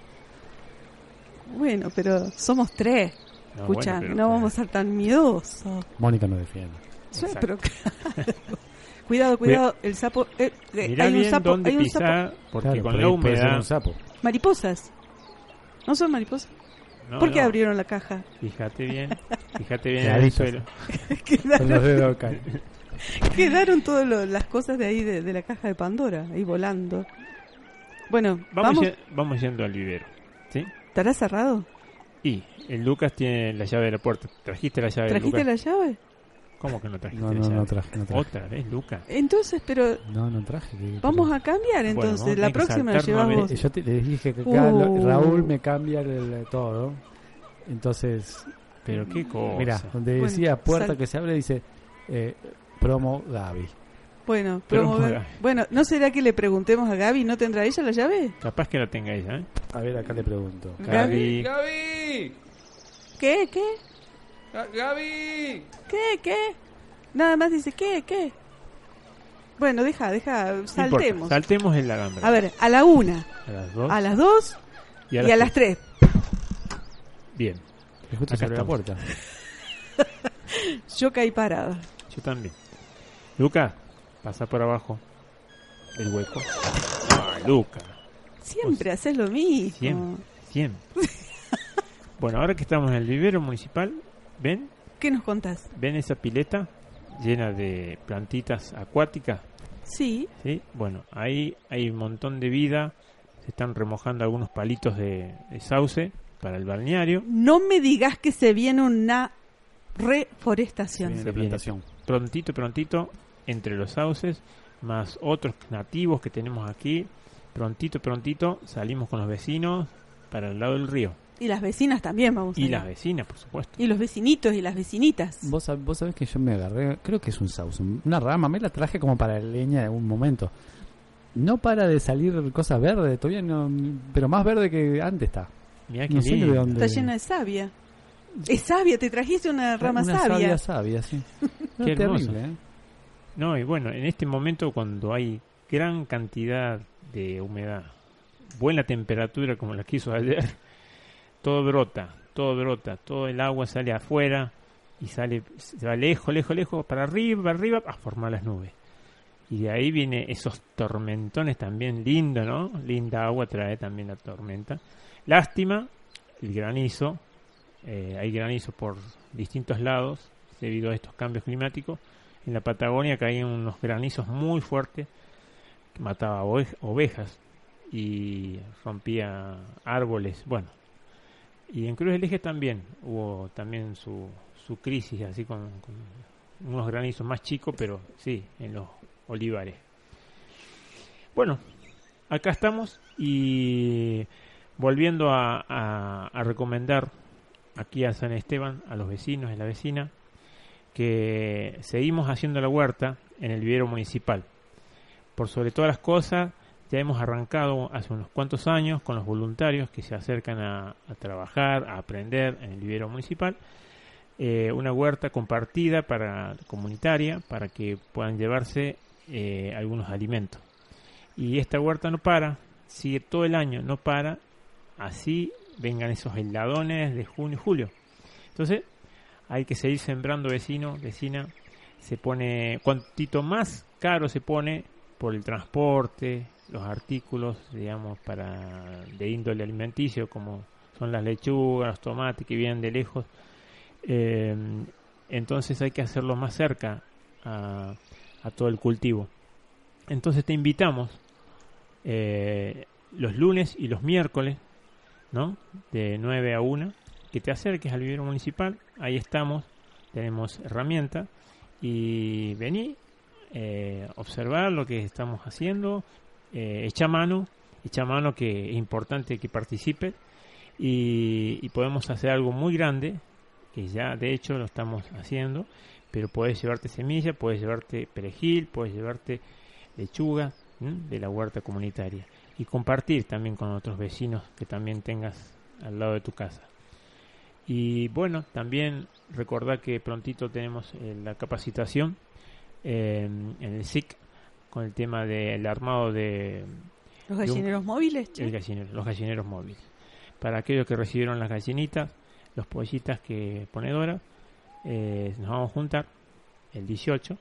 Bueno, pero somos tres. Escucha, no vamos a ser tan miedosos. Mónica no defiende. pero Cuidado, cuidado, el sapo. Eh, eh hay un sapo, hay un sapo. porque con la humedad. Un sapo. Mariposas. ¿No son mariposas? ¿Por qué abrieron la caja? Fíjate bien, fíjate bien en el suelo. quedaron, quedaron todas las cosas de ahí de, la caja de Pandora, ahí volando. Bueno, vamos, vamos, yendo al vivero. ¿sí? ¿Estará cerrado? Y el Lucas tiene la llave de la puerta. ¿Trajiste la llave? ¿Trajiste la llave? ¿Cómo que no trajiste? No, no, no traje, no traje. Otra vez, Lucas. Entonces, pero. No, no traje. Vamos a cambiar entonces. la próxima la llevamos. Yo te, les dije que uh. Raúl me cambia el, todo. Entonces. Pero qué cosa. Mira, donde decía puerta que se abre, dice eh, promo Gaby. Bueno, promo, bueno, ¿no será que le preguntemos a Gaby? ¿No tendrá ella la llave? Capaz que la tenga ella, ¿eh? A ver, acá le pregunto. Gaby. Gaby. ¿Qué? ¿Qué? Gaby. ¿Qué? ¿Qué? Nada más dice, ¿qué? ¿Qué? Bueno, deja, deja, saltemos. saltemos en la gamba. A ver, a la una. A las dos. A las dos. Y a, las, tres. Bien. Justo Acá la puerta. Yo caí parada. Yo también. Luca, pasa por abajo el hueco. Ah, Luca. Siempre haces lo mismo. Siempre, siempre. bueno, ahora que estamos en el vivero municipal, ¿ven? ¿Qué nos contás? ¿Ven esa pileta llena de plantitas acuáticas? Sí. Sí, bueno, ahí hay un montón de vida. Se están remojando algunos palitos de, sauce para el balneario. No me digas que se viene una reforestación. Se viene prontito, prontito, entre los sauces, más otros nativos que tenemos aquí. Prontito, prontito, salimos con los vecinos para el lado del río. Y las vecinas también, vamos Y las vecinas, por supuesto. Y los vecinitos y las vecinitas. Vos, vos sabés que yo me agarré, creo que es un sauce, una rama, me la traje como para leña en un momento. No para de salir cosas verdes, todavía no, pero más verde que antes está. Mirá que Está llena de savia. Es sabia, te trajiste una rama una sabia. sabia, sí. Qué hermoso. ¿eh? No, y bueno, en este momento cuando hay gran cantidad de humedad, buena temperatura como la quiso ayer, todo brota, todo brota, todo el agua sale afuera y sale, se va lejos, lejos, lejos, para arriba, para arriba, a formar las nubes. Y de ahí viene esos tormentones también lindo, ¿no? Linda agua trae también la tormenta. Lástima, el granizo, eh, hay granizo por distintos lados debido a estos cambios climáticos. En la Patagonia caían unos granizos muy fuertes que mataba ovejas y rompía árboles. Bueno, y en Cruz del Eje también hubo también su, su crisis, así con, unos granizos más chicos, pero sí, en los olivares. Bueno, acá estamos y volviendo a, a, recomendar aquí a San Esteban, a los vecinos y la vecina, que seguimos haciendo la huerta en el vivero municipal. Por sobre todas las cosas, ya hemos arrancado hace unos cuantos años con los voluntarios que se acercan a, trabajar, a aprender en el vivero municipal, eh, una huerta compartida para comunitaria para que puedan llevarse eh, algunos alimentos. Y esta huerta no para, sigue todo el año, no para, así vengan esos heladones de junio y julio. Entonces, hay que seguir sembrando vecino, vecina, se pone, cuantito más caro se pone por el transporte, los artículos, digamos, para de índole alimenticio, como son las lechugas, los tomates que vienen de lejos. Eh, entonces hay que hacerlo más cerca a, todo el cultivo. Entonces te invitamos eh, los lunes y los miércoles, ¿no? De 9 a 1, que te acerques al vivero municipal. Ahí estamos, tenemos herramientas y vení, eh, observar lo que estamos haciendo, eh, echa mano, echa mano que es importante que participe y, podemos hacer algo muy grande, que ya de hecho lo estamos haciendo, pero puedes llevarte semilla, puedes llevarte perejil, puedes llevarte lechuga de la huerta comunitaria. Y compartir también con otros vecinos que también tengas al lado de tu casa. Y bueno, también recordar que prontito tenemos eh, la capacitación en el SIC con el tema del armado de... ¿Los gallineros móviles? los gallineros móviles. Para aquellos que recibieron las gallinitas, los pollitas que pone Dora. Eh, nos vamos a juntar el 18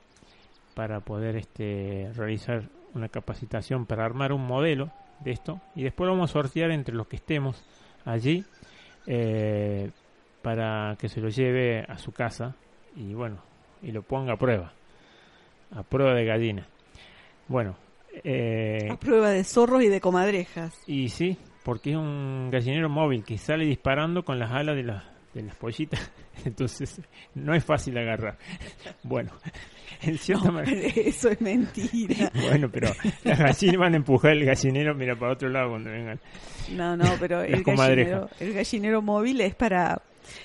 para poder este, realizar una capacitación para armar un modelo de esto y después lo vamos a sortear entre los que estemos allí eh, para que se lo lleve a su casa y bueno y lo ponga a prueba a prueba de gallina bueno eh, a prueba de zorros y de comadrejas y sí porque es un gallinero móvil que sale disparando con las alas de las de las pollitas entonces no es fácil agarrar bueno eso es mentira. bueno, pero las gallinas van a empujar el gallinero, mira, para otro lado cuando vengan. No, no, pero el gallinero, el gallinero móvil es para...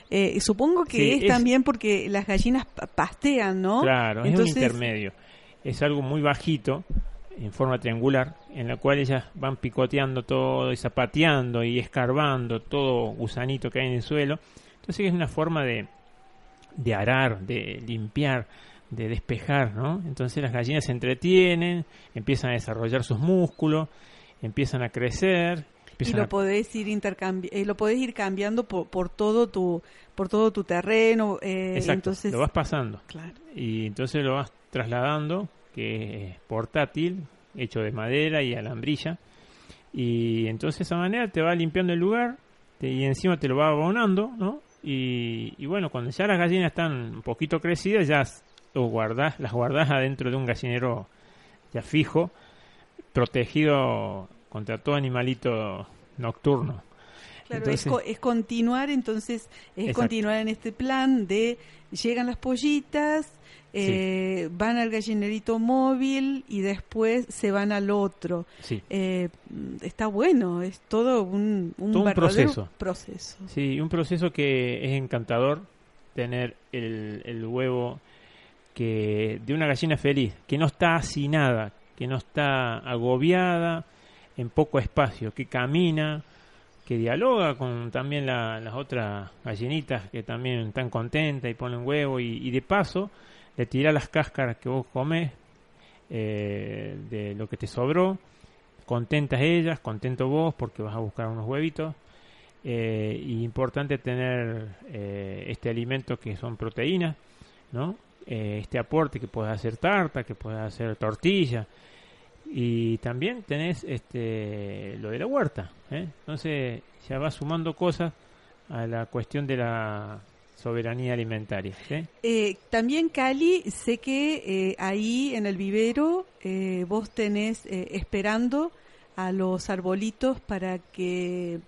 Eh, supongo que es, también porque las gallinas pastean, ¿no? Claro, es un intermedio. Es algo muy bajito, en forma triangular, en la cual ellas van picoteando todo y zapateando y escarbando todo gusanito que hay en el suelo. Entonces es una forma de, de arar, de limpiar de despejar, ¿no? Entonces las gallinas se entretienen, empiezan a desarrollar sus músculos, empiezan a crecer. Y lo podés ir intercambi eh, lo podés ir cambiando por, por todo tu por todo tu terreno. Eh, entonces lo vas pasando. Claro. Y entonces lo vas trasladando, que es portátil, hecho de madera y alambrilla. Y entonces de esa manera te va limpiando el lugar y encima te lo va abonando, ¿no? Y, y, bueno, cuando ya las gallinas están un poquito crecidas, ya o guardás, las guardás adentro de un gallinero ya fijo, protegido contra todo animalito nocturno. Claro, es, continuar, entonces, es continuar en este plan de llegan las pollitas, eh, van al gallinerito móvil y después se van al otro. Eh, está bueno, es todo un, un, proceso. proceso. Sí, un proceso que es encantador tener el, el huevo que de una gallina feliz, que no está hacinada, que no está agobiada en poco espacio, que camina, que dialoga con también las otras gallinitas que también están contentas y ponen huevo y, de paso le tira las cáscaras que vos comes eh, de lo que te sobró, contentas ellas, contento vos porque vas a buscar unos huevitos. Eh, y importante tener eh, este alimento que son proteínas, ¿no? Eh, este aporte que puedes hacer tarta, que puedes hacer tortilla y también tenés este lo de la huerta, ¿eh? entonces ya va sumando cosas a la cuestión de la soberanía alimentaria. Eh, también Cali, sé que ahí en el vivero vos tenés esperando a los arbolitos para que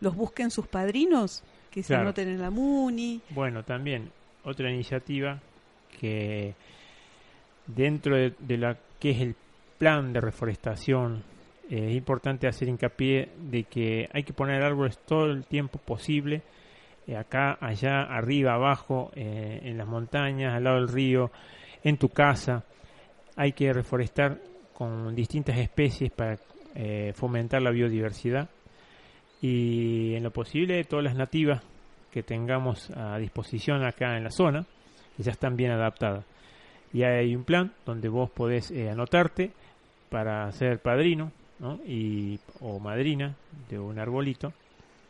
los busquen sus padrinos, que se anoten en la MUNI. Bueno, también otra iniciativa que dentro de, la que es el plan de reforestación eh, es importante hacer hincapié de que hay que poner árboles todo el tiempo posible eh, acá, allá, arriba, abajo, eh, en las montañas, al lado del río, en tu casa. Hay que reforestar con distintas especies para fomentar la biodiversidad y en lo posible todas las nativas que tengamos a disposición acá en la zona que ya están bien adaptadas. Y hay un plan donde vos podés eh, anotarte para ser padrino o madrina de un arbolito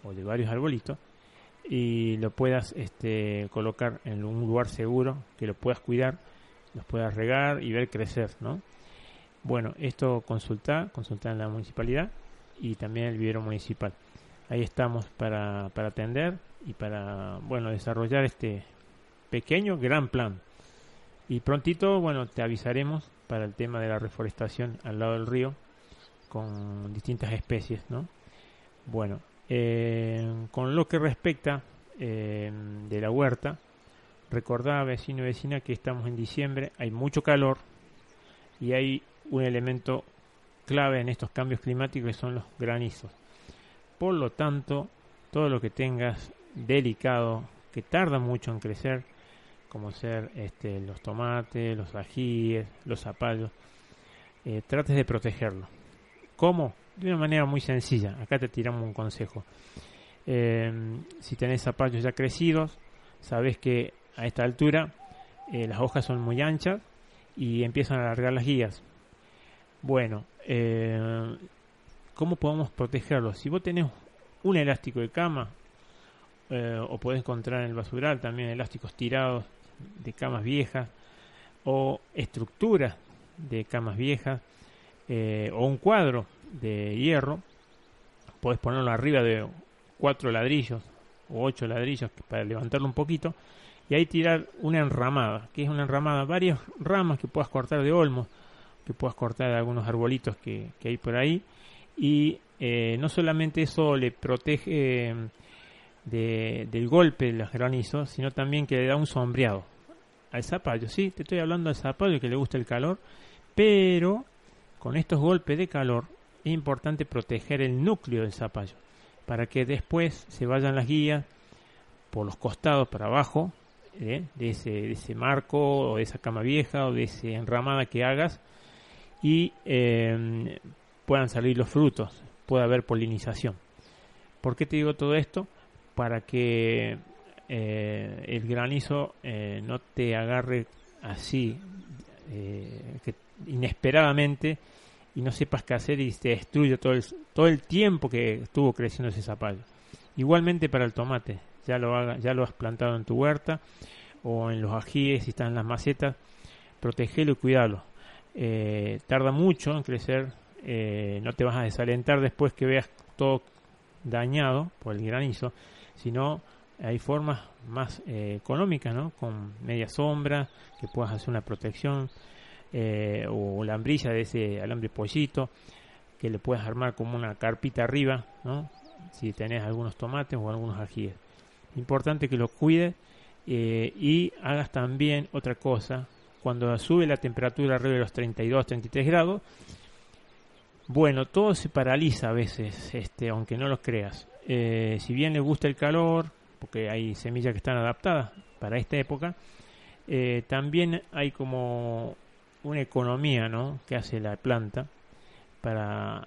o de varios arbolitos y lo puedas este, colocar en un lugar seguro, que lo puedas cuidar, los puedas regar y ver crecer, ¿no? Bueno, esto consulta, consulta en la municipalidad y también el vivero municipal. Ahí estamos para, para atender y para, bueno, desarrollar este, pequeño gran plan. Y prontito, bueno, te avisaremos para el tema de la reforestación al lado del río con distintas especies, ¿no? Bueno, eh, con lo que respecta eh, de la huerta, recordá, vecino y vecina, que estamos en diciembre, hay mucho calor y hay un elemento clave en estos cambios climáticos que son los granizos. Por lo tanto, todo lo que tengas delicado, que tarda mucho en crecer, como ser este, los tomates, los ajíes, los zapallos, eh, trates de protegerlo. ¿Cómo? De una manera muy sencilla. Acá te tiramos un consejo. Em, si tenés zapallos ya crecidos, sabes que a esta altura eh, las hojas son muy anchas y empiezan a alargar las guías. Bueno, eh, ¿cómo podemos protegerlos? Si vos tenés un elástico de cama, o puedes encontrar en el basural también elásticos tirados de camas viejas o estructuras de camas viejas o un cuadro de hierro puedes ponerlo arriba de cuatro ladrillos o ocho ladrillos para levantarlo un poquito y ahí tirar una enramada, que es una enramada, varias ramas que puedas cortar de olmo, que puedas cortar de algunos arbolitos que, hay por ahí y eh, no solamente eso le protege eh, de, del golpe de los granizos, sino también que le da un sombreado al zapallo, sí, te estoy hablando al zapallo que le gusta el calor, pero con estos golpes de calor es importante proteger el núcleo del zapallo para que después se vayan las guías por los costados para abajo ¿eh? de, ese, marco o de esa cama vieja o de esa enramada que hagas y eh, puedan salir los frutos, pueda haber polinización. ¿Por qué te digo todo esto? Para que eh, el granizo no te agarre así, que inesperadamente y no sepas qué hacer y te destruye todo el, todo el tiempo que estuvo creciendo ese zapallo. Igualmente para el tomate, ya lo, haga, ya lo has plantado en tu huerta o en los ajíes, si están en las macetas, protegelo y cuidalo. Eh, tarda mucho en crecer, eh, no te vas a desalentar después que veas todo dañado por el granizo, sino hay formas más eh, económicas, ¿no? Con media sombra, que puedas hacer una protección, o la ambrilla de ese alambre pollito, que le puedes armar como una carpita arriba, ¿no? Si tenés algunos tomates o algunos ajíes. Importante que lo cuides eh, y hagas también otra cosa. Cuando sube la temperatura arriba de los 32, 33 grados, bueno, todo se paraliza a veces, este, aunque no lo creas. Eh, si bien le gusta el calor, porque hay semillas que están adaptadas para esta época, eh, también hay como una economía ¿no? que hace la planta para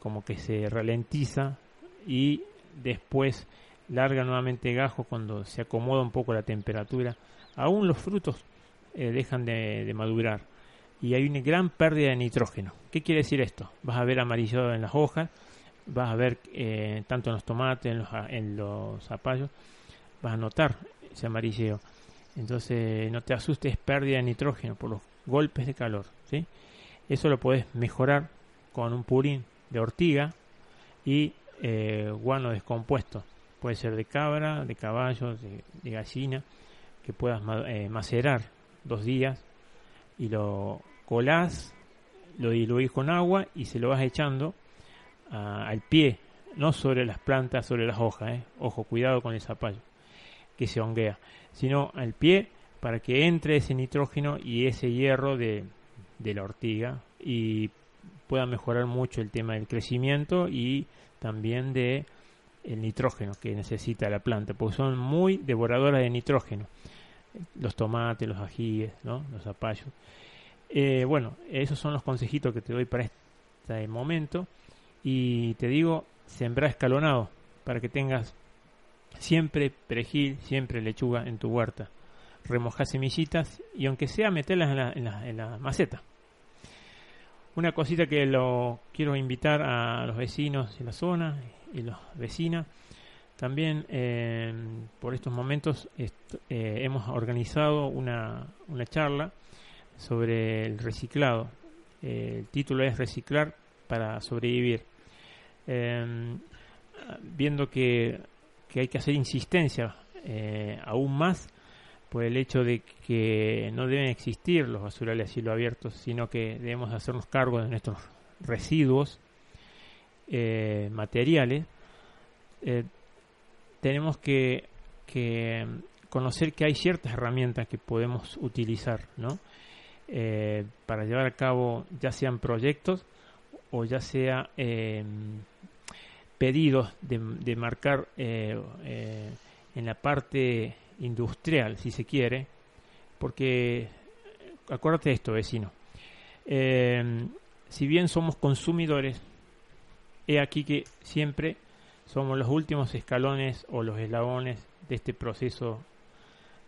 como que se ralentiza y después larga nuevamente gajo cuando se acomoda un poco la temperatura. Aún los frutos eh, dejan de, madurar y hay una gran pérdida de nitrógeno. ¿Qué quiere decir esto? Vas a ver amarillado en las hojas, vas a ver eh, tanto en los tomates, en los, en los zapallos, vas a notar ese amarilleo. Entonces no te asustes, pérdida de nitrógeno por los golpes de calor. ¿sí? Eso lo puedes mejorar con un purín de ortiga y eh, guano descompuesto puede ser de cabra, de caballo, de, gallina, que puedas eh, macerar dos días y lo colás, lo diluís con agua y se lo vas echando al pie, no sobre las plantas, sobre las hojas, eh. ojo, cuidado con el zapallo que se honguea, sino al pie para que entre ese nitrógeno y ese hierro de, de la ortiga y pueda mejorar mucho el tema del crecimiento y también de el nitrógeno que necesita la planta, porque son muy devoradoras de nitrógeno. Los tomates, los ajíes, ¿no? los zapallos. Eh, bueno, esos son los consejitos que te doy para este momento. Y te digo, sembrar escalonado para que tengas siempre perejil, siempre lechuga en tu huerta. Remojar semillitas y aunque sea meterlas en la, en la, en la maceta. Una cosita que lo quiero invitar a los vecinos de la zona y los vecinas. También eh, por estos momentos eh, hemos organizado una, una, charla sobre el reciclado. Eh, el título es Reciclar para sobrevivir. Viendo que, que, hay que hacer insistencia aún más por el hecho de que no deben existir los basurales a cielo abierto, sino que debemos hacernos cargo de nuestros residuos eh, materiales, eh, tenemos que, conocer que hay ciertas herramientas que podemos utilizar, ¿no? Eh, para llevar a cabo ya sean proyectos o ya sea pedidos de, marcar en la parte industrial, si se quiere, porque acuérdate de esto, vecino. si bien somos consumidores, He aquí que siempre somos los últimos escalones o los eslabones de este proceso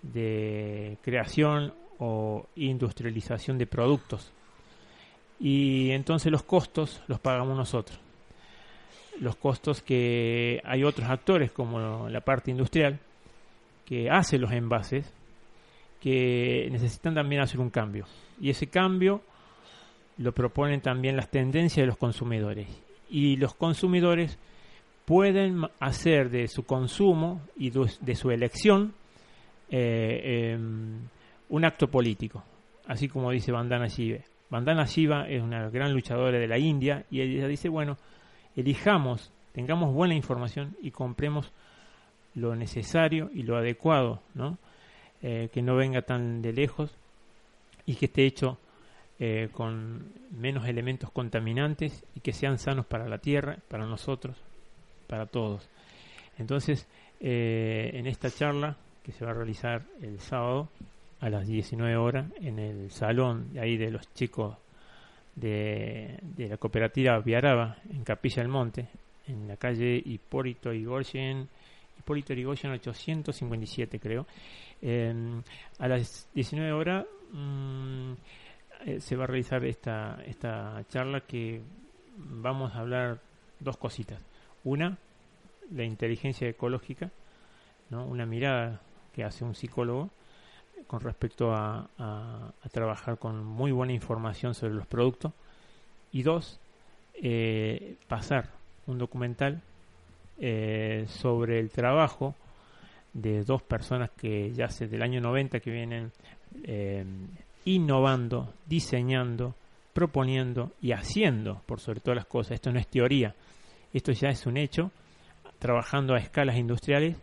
de creación o industrialización de productos. Y entonces los costos los pagamos nosotros. Los costos que hay otros actores como la parte industrial que hace los envases que necesitan también hacer un cambio. Y ese cambio lo proponen también las tendencias de los consumidores. Y los consumidores pueden hacer de su consumo y de su elección eh, em, un acto político, así como dice Vandana Shiva. Vandana Shiva es una gran luchadora de la India y ella dice, bueno, elijamos, tengamos buena información y compremos lo necesario y lo adecuado, ¿no? Eh, que no venga tan de lejos y que esté hecho eh, con menos elementos contaminantes y que sean sanos para la tierra, para nosotros, para todos. Entonces, eh, en esta charla que se va a realizar el sábado a las 19 horas en el salón de ahí de los chicos de, la cooperativa Viaraba en Capilla del Monte, en la calle Hipólito Yrigoyen, Hipólito Yrigoyen 857 creo. a las 19 horas mm, eh, se va a realizar esta, esta charla que vamos a hablar dos cositas. Una, la inteligencia ecológica, ¿no? una mirada que hace un psicólogo con respecto a, trabajar con muy buena información sobre los productos. Y dos, eh, pasar un documental eh, sobre el trabajo de dos personas que ya hace del año 90 que vienen eh, innovando, diseñando, proponiendo y haciendo por sobre todas las cosas. Esto no es teoría, esto ya es un hecho, trabajando a escalas industriales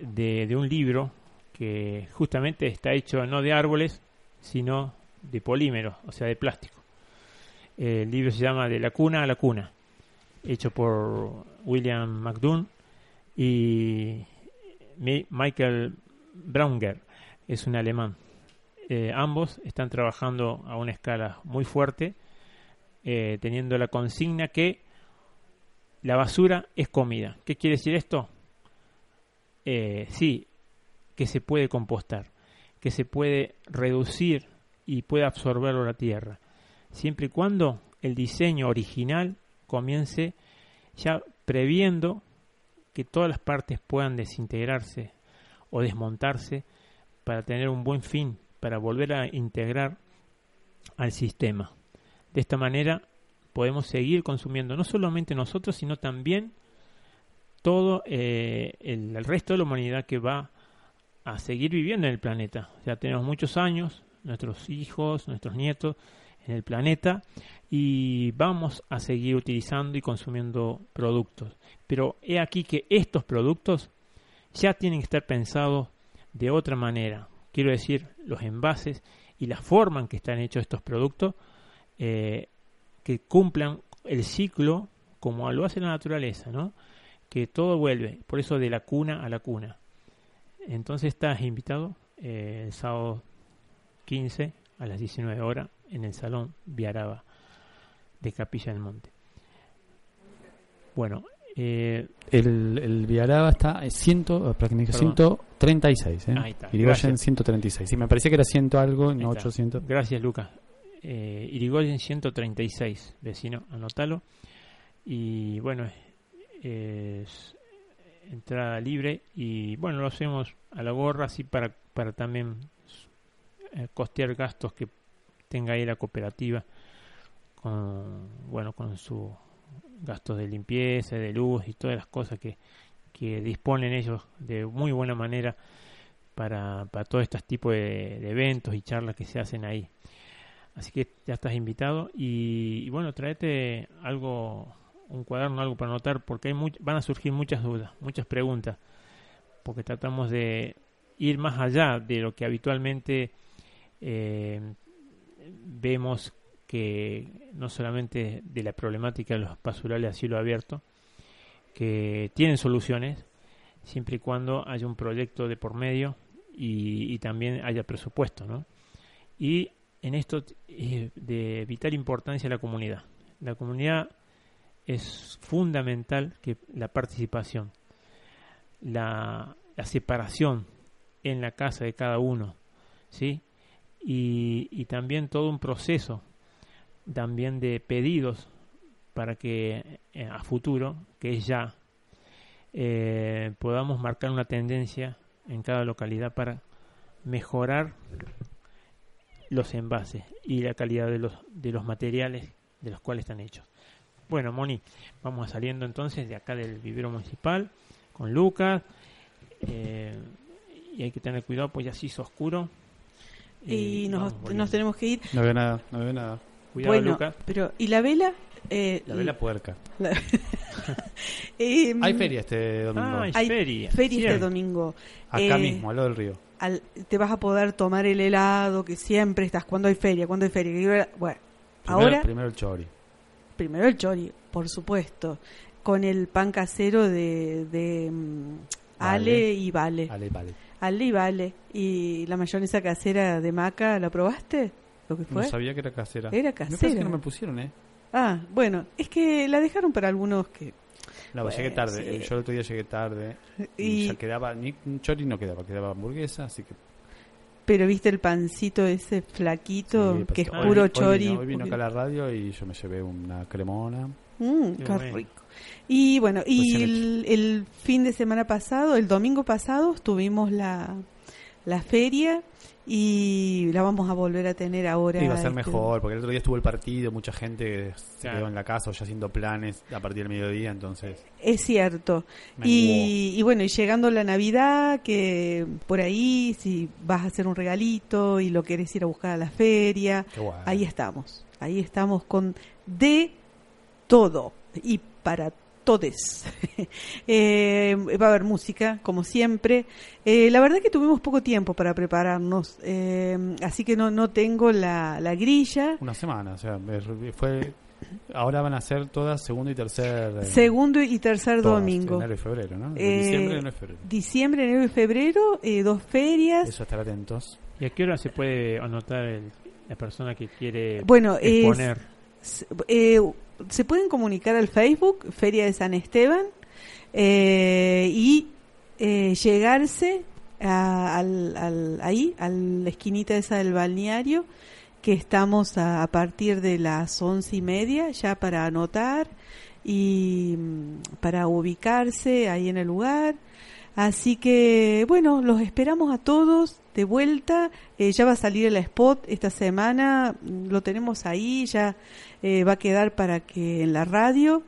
de, un libro que justamente está hecho no de árboles, sino de polímeros, o sea, de plástico. El libro se llama De la cuna a la cuna, hecho por William McDoon y Michael Braunger, es un alemán. Eh, ambos están trabajando a una escala muy fuerte eh, teniendo la consigna que la basura es comida. ¿Qué quiere decir esto? Eh, sí, que se puede compostar, que se puede reducir y puede absorberlo la tierra, siempre y cuando el diseño original comience ya previendo que todas las partes puedan desintegrarse o desmontarse para tener un buen fin, para volver a integrar al sistema. De esta manera podemos seguir consumiendo no solamente nosotros, sino también todo eh, el, resto de la humanidad que va a seguir viviendo en el planeta. Ya tenemos muchos años, nuestros hijos, nuestros nietos en el planeta y vamos a seguir utilizando y consumiendo productos. Pero he aquí que estos productos ya tienen que estar pensados de otra manera. Quiero decir, los envases y la forma en que están hechos estos productos eh, que cumplan el ciclo como lo hace la naturaleza, ¿no? Que todo vuelve, por eso de la cuna a la cuna. Entonces estás invitado eh, el sábado 15 a las 19 horas en el Salón Viaraba de Capilla del Monte. Bueno, eh, el, el Viaraba está en 136, ¿eh? Ahí está. Irigoyen 136. Sí, me parecía que era 100 algo, no 800. Gracias, Lucas eh, Irigoyen 136, vecino, anótalo. Y bueno, es entrada libre y bueno, lo hacemos a la gorra así para, para también eh, costear gastos que tenga ahí la cooperativa con bueno con sus gastos de limpieza, de luz y todas las cosas que, que disponen ellos de muy buena manera para, para todo este tipo de, eventos y charlas que se hacen ahí. Así que ya estás invitado y, bueno, tráete algo, un cuaderno, algo para anotar, porque van a surgir muchas dudas, muchas preguntas, porque tratamos de ir más allá de lo que habitualmente eh, vemos que no solamente de la problemática de los pasurales a cielo abierto, que tienen soluciones, siempre y cuando haya un proyecto de por medio y, también haya presupuesto, ¿no? Y en esto es de vital importancia la comunidad. La comunidad es fundamental que la participación, la, separación en la casa de cada uno, ¿sí? Y, también todo un proceso también de pedidos para que eh, a futuro, que es ya, eh, podamos marcar una tendencia en cada localidad para mejorar los envases y la calidad de los, de los materiales de los cuales están hechos. Bueno, Moni, vamos saliendo entonces de acá del vivero municipal con Lucas. Eh, y hay que tener cuidado, pues ya se hizo oscuro. Y, nos, nos, tenemos que ir. No veo nada, no veo nada. Cuidado, bueno, Lucas. Pero, ¿y la vela? Eh, la vela puerca. Em, hay feria este domingo. Ah, hay feria. Feria este domingo. Acá eh, mismo, al lado del río. te vas a poder tomar el helado que siempre estás. cuando hay feria? cuando hay feria? Bueno, ahora. Primero el chori. Primero el chori, por supuesto. Con el pan casero de, de mm, Ale y Vale. Ale y Vale. Ale y Vale. ¿Y la mayonesa casera de Maca, la probaste? ¿Lo que fue? No sabía que era casera. Era casera. Me que no me pusieron, ¿eh? Ah, bueno, es que la dejaron para algunos que... No, llegué tarde. Yo el otro día llegué tarde. Y, ya quedaba, ni chori no quedaba, quedaba hamburguesa, así que... Pero viste el pancito ese flaquito, que es puro chori. Hoy vino, acá a la radio y yo me llevé una cremona. Mmm, qué, rico. Y bueno, y el, fin de semana pasado, el domingo pasado, tuvimos la, la feria y la vamos a volver a tener ahora. Y va a ser este, mejor, porque el otro día estuvo el partido, mucha gente se quedó en la casa o ya haciendo planes a partir del mediodía, entonces. Es cierto. Y, bueno, y llegando la Navidad, que por ahí, si vas a hacer un regalito y lo quieres ir a buscar a la feria, ahí estamos. Ahí estamos con de todo y para todes. Eh, va a haber música, como siempre. Eh, la verdad que tuvimos poco tiempo para prepararnos, eh, así que no, no tengo la, la grilla. Una semana, o sea, fue... Ahora van a ser todas segundo y tercer... segundo y tercer domingo. Enero y febrero, ¿no? diciembre, enero y febrero. Diciembre, enero y febrero, dos ferias. Eso, estar atentos. ¿Y a qué hora se puede anotar la persona que quiere bueno, exponer? Es, se pueden comunicar al Facebook, Feria de San Esteban, eh, y eh, llegarse al, ahí, a la esquinita esa del balneario, que estamos a, partir de las once y media ya para anotar y mm, para ubicarse ahí en el lugar. Así que, bueno, los esperamos a todos de vuelta. Eh, ya va a salir el spot esta semana, lo tenemos ahí, ya eh, va a quedar para que en la radio.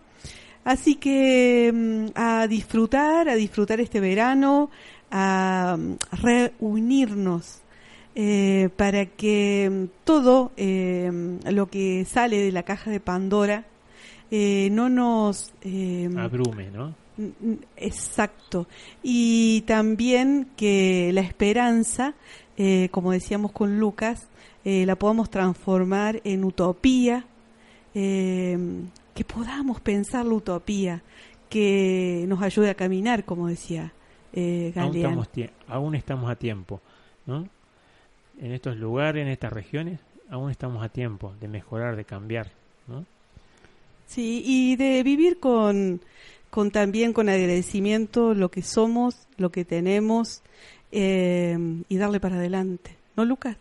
Así que mm, a disfrutar, a disfrutar este verano, a, mm, reunirnos eh, para que mm, todo lo que sale de la caja de Pandora no nos abrume, ¿no? Exacto. Y también que la esperanza, eh, como decíamos con Lucas, eh, la podamos transformar en utopía, eh, que podamos pensar la utopía, que nos ayude a caminar, como decía eh, aún estamos, aún estamos a tiempo, ¿no? En estos lugares, en estas regiones, aún estamos a tiempo de mejorar, de cambiar, ¿no? Sí, y de vivir con con también con agradecimiento lo que somos, lo que tenemos eh, y darle para adelante. ¿No, Lucas?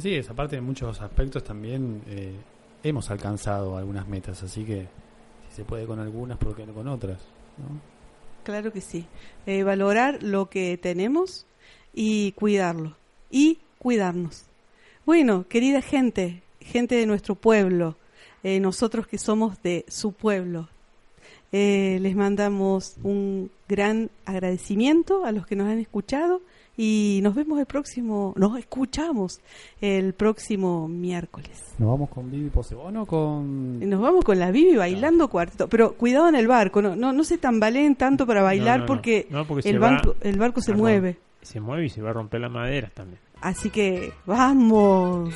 Sí, es aparte de muchos aspectos también eh, hemos alcanzado algunas metas, así que si se puede con algunas, ¿por qué no con otras? Claro que sí. Eh, valorar lo que tenemos y cuidarlo. Y cuidarnos. Bueno, querida gente, gente de nuestro pueblo, nosotros que somos de su pueblo, eh, les mandamos un gran agradecimiento a los que nos han escuchado y nos vemos el próximo, nos escuchamos el próximo miércoles. Nos vamos con Vivi Posebono con... Nos vamos con la Vivi bailando cuarto pero cuidado en el barco, no, no, no se tambalen tanto para bailar porque, el, barco, el barco se mueve. Se mueve y se va a romper la madera también. Así que vamos.